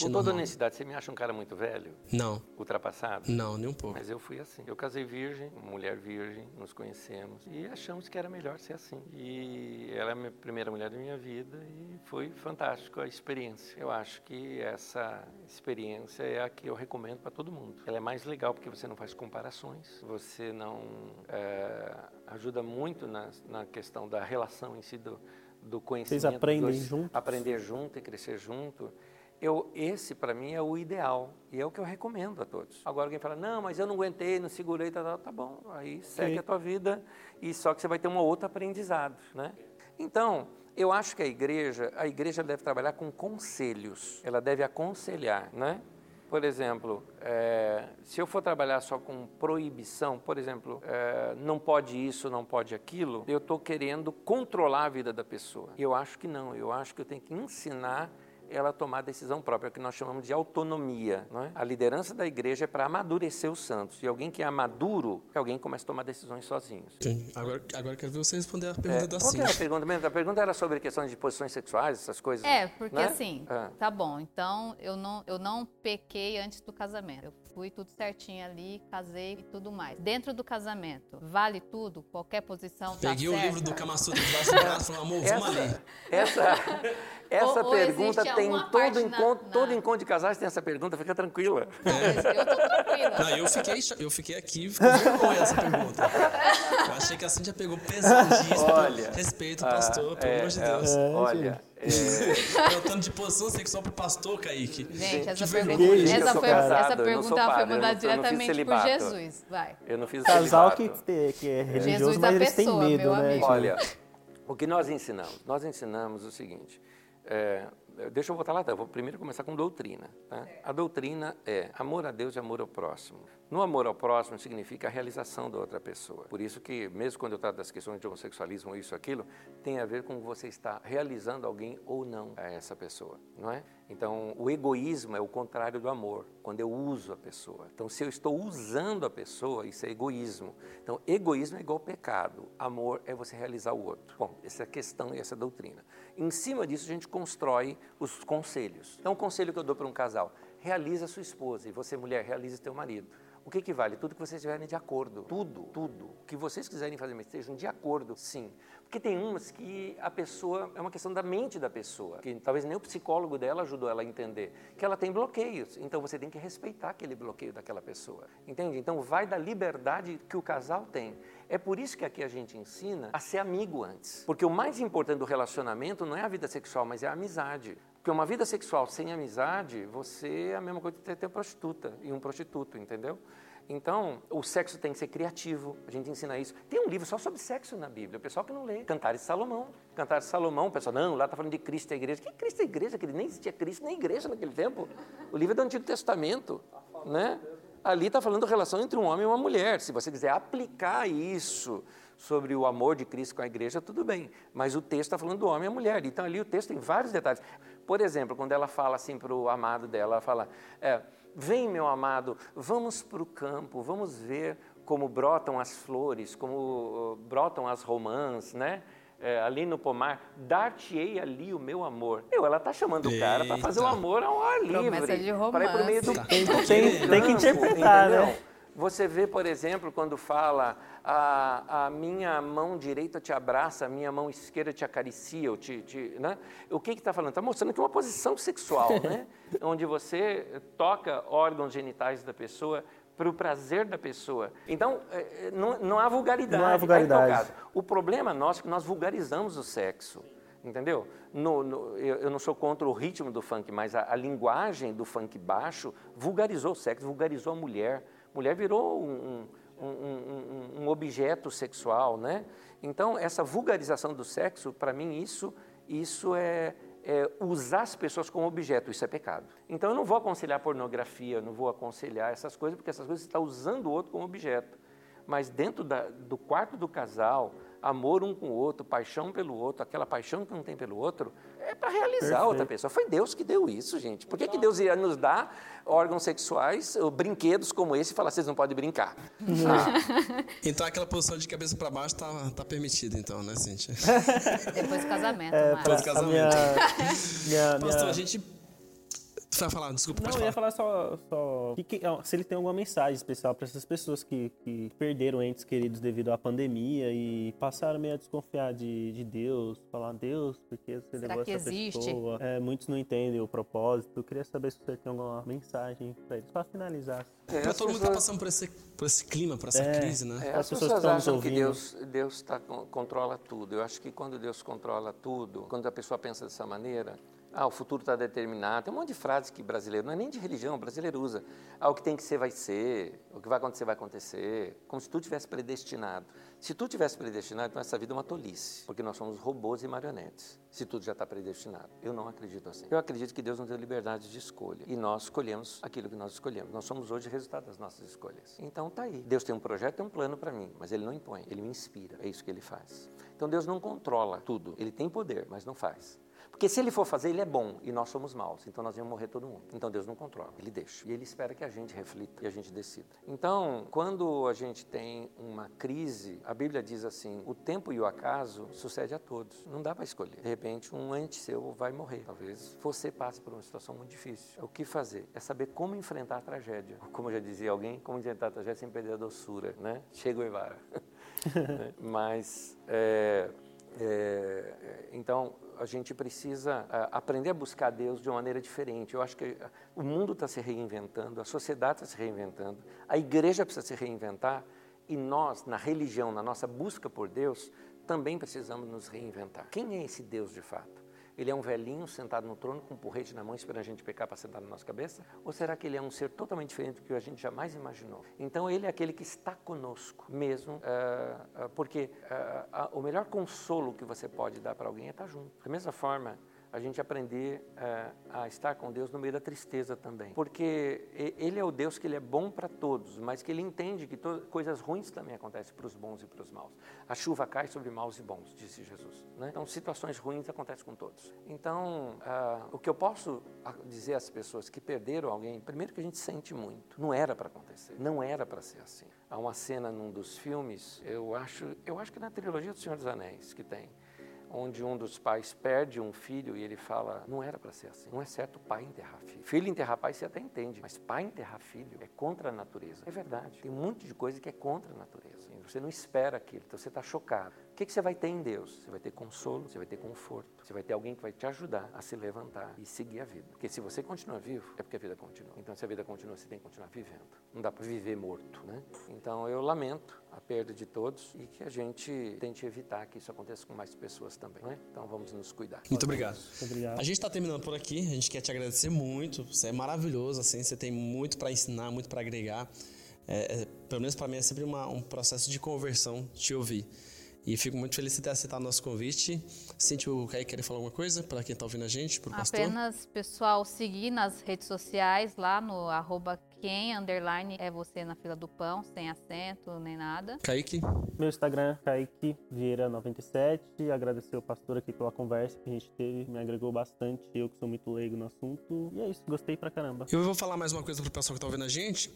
com toda honestidade, você me acha um cara muito velho? Não. Ultrapassado? Não, nem um pouco. Mas eu fui assim. Eu casei virgem, mulher virgem, nos conhecemos e achamos que era melhor ser assim. E ela é a minha primeira mulher da minha vida e foi fantástico a experiência. Eu acho que essa experiência é a que eu recomendo para todo mundo. Ela é mais legal porque você não faz comparações, você não é, ajuda muito na, na questão da relação em si do, do conhecimento. Vocês aprendem juntos? Aprender junto e crescer junto. Eu, esse, para mim, é o ideal e é o que eu recomendo a todos. Agora alguém fala, não, mas eu não aguentei, não segurei, tá, tá, tá bom, aí segue Sim. a tua vida e só que você vai ter um outro aprendizado, né? Então, eu acho que a igreja, a igreja deve trabalhar com conselhos, ela deve aconselhar, né? Por exemplo, é, se eu for trabalhar só com proibição, por exemplo, é, não pode isso, não pode aquilo, eu estou querendo controlar a vida da pessoa. Eu acho que não, eu acho que eu tenho que ensinar ela tomar decisão própria, que nós chamamos de autonomia. Não é? A liderança da igreja é para amadurecer os santos. E alguém que é maduro é alguém que começa a tomar decisões sozinhos. Sim. Agora, agora quero ver você responder a pergunta É, da qual que era a Cintia. pergunta mesmo? A pergunta era sobre questões de posições sexuais, essas coisas. É, porque né? assim, Ah. tá bom, então eu não, eu não pequei antes do casamento. Eu fui tudo certinho ali, casei e tudo mais. Dentro do casamento, vale tudo? Qualquer posição tá Peguei o certa? livro do Kama Sutra debaixo do braço e falei, amor, vamos ali. Essa, essa Ou- ou pergunta existe tem todo encontro, na- todo encontro de casais tem essa pergunta, fica tranquila. Eu tô tranquila. Não, eu fiquei, eu fiquei aqui com vergonha dessa pergunta. Eu achei que a Cintia pegou pesadíssimo. Olha, Respeito, pastor, pelo É, amor de é, Deus. olha, é, Perguntando de posição sexual pro pastor, Kaique. Gente, essa que pergunta, essa foi- casado, essa pergunta foi padre, não mandada diretamente por. Jesus. Vai. eu não fiz Casal que, que é religioso, Jesus mas eles têm medo, né? amigo. Olha, o que nós ensinamos? Nós ensinamos o seguinte. é, deixa eu voltar lá, vou primeiro começar com doutrina. tá? A doutrina é amor a Deus e amor ao próximo. No amor ao próximo significa a realização da outra pessoa. Por isso que, mesmo quando eu trato das questões de homossexualismo, isso, aquilo, tem a ver com você estar realizando alguém ou não a essa pessoa, não é? Então, o egoísmo é o contrário do amor, quando eu uso a pessoa. Então, se eu estou usando a pessoa, isso é egoísmo. Então, egoísmo é igual pecado, amor é você realizar o outro. Bom, essa é a questão e essa é a doutrina. Em cima disso, a gente constrói os conselhos. Então, o conselho que eu dou para um casal, realiza sua esposa, e você, mulher, realiza teu marido. O que, que vale? Tudo que vocês estiverem de acordo. Tudo, tudo. O que vocês quiserem fazer, mas estejam de acordo, sim. Porque tem umas que a pessoa, é uma questão da mente da pessoa, que talvez nem o psicólogo dela ajudou ela a entender, que ela tem bloqueios. Então você tem que respeitar aquele bloqueio daquela pessoa. Entende? Então vai da liberdade que o casal tem. É por isso que aqui a gente ensina a ser amigo antes. Porque o mais importante do relacionamento não é a vida sexual, mas é a amizade. Porque uma vida sexual sem amizade, você é a mesma coisa que ter uma prostituta e um prostituto, entendeu? Então, o sexo tem que ser criativo, a gente ensina isso. Tem um livro só sobre sexo na Bíblia, o pessoal que não lê. Cantares de Salomão. Cantares de Salomão, o pessoal, não, lá está falando de Cristo e a igreja. Que Cristo e a igreja? Que nem existia Cristo nem igreja naquele tempo. O livro é do Antigo Testamento, né? Ali está falando da relação entre um homem e uma mulher. Se você quiser aplicar isso sobre o amor de Cristo com a igreja, tudo bem. Mas o texto está falando do homem e a mulher. Então ali o texto tem vários detalhes. Por exemplo, quando ela fala assim para o amado dela, ela fala, é, vem meu amado, vamos para o campo, vamos ver como brotam as flores, como uh, brotam as romãs, né? É, ali no pomar, dar-te-ei ali o meu amor. Eu, ela está chamando o cara para fazer o Eita. amor ao ar livre. Para ir para o meio do. Tem- do tem- tem que campo, interpretar, né? entendeu? Você vê, por exemplo, quando fala a, a minha mão direita te abraça, a minha mão esquerda te acaricia, ou te, te, né? o que está falando? Está mostrando que é uma posição sexual, né? onde você toca órgãos genitais da pessoa para o prazer da pessoa. Então, eh, eh, não, não há vulgaridade. Não há vulgaridade. tá o caso. O problema nosso é que nós vulgarizamos o sexo. Entendeu? No- no- eu, eu não sou contra o ritmo do funk, mas a, a linguagem do funk baixo vulgarizou o sexo, vulgarizou a mulher. Mulher virou um, um- um- objeto sexual, né? Então, essa vulgarização do sexo, para mim, isso, isso é, é usar as pessoas como objeto, isso é pecado. Então, eu não vou aconselhar pornografia, não vou aconselhar essas coisas, porque essas coisas você está usando o outro como objeto. Mas dentro da- do quarto do casal, amor um com o outro, paixão pelo outro, aquela paixão que um tem pelo outro, é para realizar a outra pessoa. Foi Deus que deu isso, gente. Por que, que Deus ia nos dar órgãos sexuais, ou brinquedos como esse e falar, vocês não podem brincar? Ah, Então aquela posição de cabeça pra baixo tá, tá permitida, então, né, Cintia? Depois do casamento, É, Marcos. pra- Pós a minha, minha, Pastor, minha- a gente. Tu vai falar, desculpa, Não, pode eu ia falar. falar só, só que- que- se ele tem alguma mensagem especial para essas pessoas que, que perderam entes queridos devido à pandemia e passaram meio a desconfiar de, de Deus, falar Deus, porque você Será levou que essa existe? pessoa. É, muitos não entendem o propósito. Eu queria saber se você tem alguma mensagem para eles, para finalizar. é, Pra todo mundo que tá pessoas- passando por esse, por esse clima, por essa É. crise, né? É, As as pessoas pessoas que acham que ouvindo. Deus, Deus tá, con- controla tudo. Eu acho que quando Deus controla tudo, quando a pessoa pensa dessa maneira, ah, o futuro está determinado. Tem um monte de frases que brasileiro, não é nem de religião, brasileiro usa. Ah, o que tem que ser vai ser, o que vai acontecer vai acontecer, como se tu tivesse predestinado. Se tu tivesse predestinado, então essa vida é uma tolice, porque nós somos robôs e marionetes, se tudo já está predestinado. Eu não acredito assim. Eu acredito que Deus nos deu liberdade de escolha e nós escolhemos aquilo que nós escolhemos. Nós somos hoje resultado das nossas escolhas. Então tá aí. Deus tem um projeto, tem um plano para mim, mas ele não impõe, ele me inspira. É isso que ele faz. Então Deus não controla tudo. Ele tem poder, mas não faz. Porque se ele for fazer, ele é bom e nós somos maus. Então nós vamos morrer todo mundo. Então Deus não controla, ele deixa. E ele espera que a gente reflita e a gente decida. Então, quando a gente tem uma crise, a Bíblia diz assim: o tempo e o acaso sucede a todos. Não dá para escolher. De repente, um ente seu vai morrer. Talvez você passe por uma situação muito difícil. O que fazer? É saber como enfrentar a tragédia. Como já dizia alguém, como enfrentar a tragédia sem perder a doçura, né? Chega o Evara. Mas, é, é, então, a gente precisa é, aprender a buscar Deus de uma maneira diferente. Eu acho que o mundo está se reinventando, a sociedade está se reinventando, a igreja precisa se reinventar e nós, na religião, na nossa busca por Deus, também precisamos nos reinventar. Quem é esse Deus de fato? Ele é um velhinho sentado no trono com um porrete na mão esperando a gente pecar para sentar na nossa cabeça? Ou será que ele é um ser totalmente diferente do que a gente jamais imaginou? Então ele é aquele que está conosco mesmo, uh, uh, porque uh, o melhor consolo que você pode dar para alguém é estar junto. Da mesma forma, a gente aprender uh, a estar com Deus no meio da tristeza também. Porque Ele é o Deus que Ele é bom para todos, mas que Ele entende que coisas ruins também acontecem para os bons e para os maus. A chuva cai sobre maus e bons, disse Jesus. Né? Então, situações ruins acontecem com todos. Então, uh, o que eu posso dizer às pessoas que perderam alguém, primeiro que a gente sente muito. Não era para acontecer, não era para ser assim. Há uma cena num dos filmes, eu acho, eu acho que na trilogia do Senhor dos Anéis que tem, onde um dos pais perde um filho e ele fala: não era para ser assim. Não é certo pai enterrar filho. Filho enterrar pai você até entende, mas pai enterrar filho é contra a natureza. É verdade. Tem um monte de coisa que é contra a natureza. Você não espera aquilo, então você está chocado. O que, que você vai ter em Deus? Você vai ter consolo, você vai ter conforto, você vai ter alguém que vai te ajudar a se levantar e seguir a vida. Porque se você continua vivo, é porque a vida continua. Então, se a vida continua, você tem que continuar vivendo. Não dá para viver morto, né? Então, eu lamento a perda de todos e que a gente tente evitar que isso aconteça com mais pessoas também, né? Então, vamos nos cuidar. Muito obrigado. obrigado. A gente está terminando por aqui. A gente quer te agradecer muito. Você é maravilhoso, assim. Você tem muito para ensinar, muito para agregar. É, é, pelo menos para mim é sempre uma, um processo de conversão te ouvir. E fico muito feliz de ter aceitado o nosso convite. Sente o Kaique querer falar alguma coisa para quem está ouvindo a gente, para o pastor? Apenas, pessoal, seguir nas redes sociais, lá no arroba quem, underline, é você na fila do pão, sem acento, nem nada. Kaique? Meu Instagram, Kaique Vieira97. Agradecer o pastor aqui pela conversa que a gente teve, me agregou bastante. Eu que sou muito leigo no assunto. E é isso, gostei pra caramba. Eu vou falar mais uma coisa pro pessoal que tá ouvindo a gente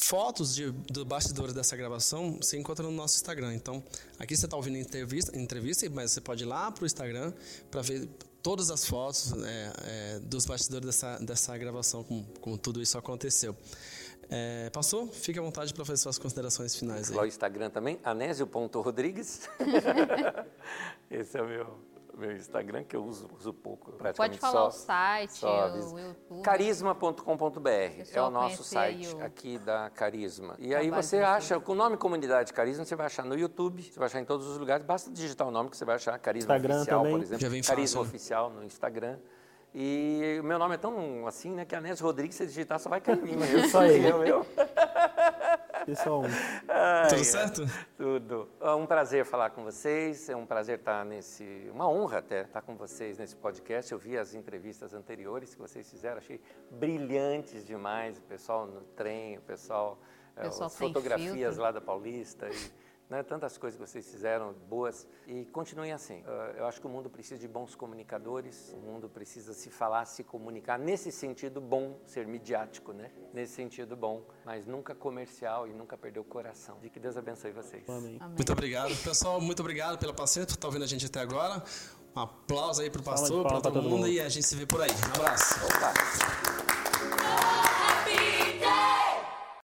fotos de, do bastidores dessa gravação você encontra no nosso Instagram. Então, aqui você está ouvindo entrevista, entrevista, mas você pode ir lá para o Instagram para ver todas as fotos é, é, dos bastidores dessa, dessa gravação, como, como tudo isso aconteceu. É, passou? Fique à vontade para fazer suas considerações finais. Aí. Lá o Instagram também, anésio.rodrigues. Esse é o meu meu Instagram, que eu uso, uso pouco, praticamente Pode falar só, o site, o YouTube. Carisma.com.br é o nosso site o... aqui da Carisma. E aí você acha, com o nome Comunidade Carisma, você vai achar no YouTube, você vai achar em todos os lugares, basta digitar o nome que você vai achar Carisma Instagram Oficial, também. por exemplo. Já vem Carisma fácil. Oficial no Instagram. E o meu nome é tão assim, né, que a Anésio Rodrigues, se digitar, só vai cair em mim. Eu sou eu, eu. Pessoal, Ai, tudo certo? Tudo. É um prazer falar com vocês, é um prazer estar nesse, uma honra até estar com vocês nesse podcast. Eu vi as entrevistas anteriores que vocês fizeram, achei brilhantes demais. O pessoal no trem, o pessoal, o pessoal as fotografias filtro. lá da Paulista. E, né, tantas coisas que vocês fizeram boas e continuem assim. Eu acho que o mundo precisa de bons comunicadores, o mundo precisa se falar, se comunicar nesse sentido bom, ser midiático, né? Nesse sentido bom, mas nunca comercial e nunca perder o coração. De que Deus abençoe vocês. Amém. Muito obrigado, pessoal. Muito obrigado pela paciência por estar ouvindo a gente até agora. Um aplauso aí pro pastor, para todo, todo mundo, mundo, e a gente se vê por aí. Um abraço. Opa.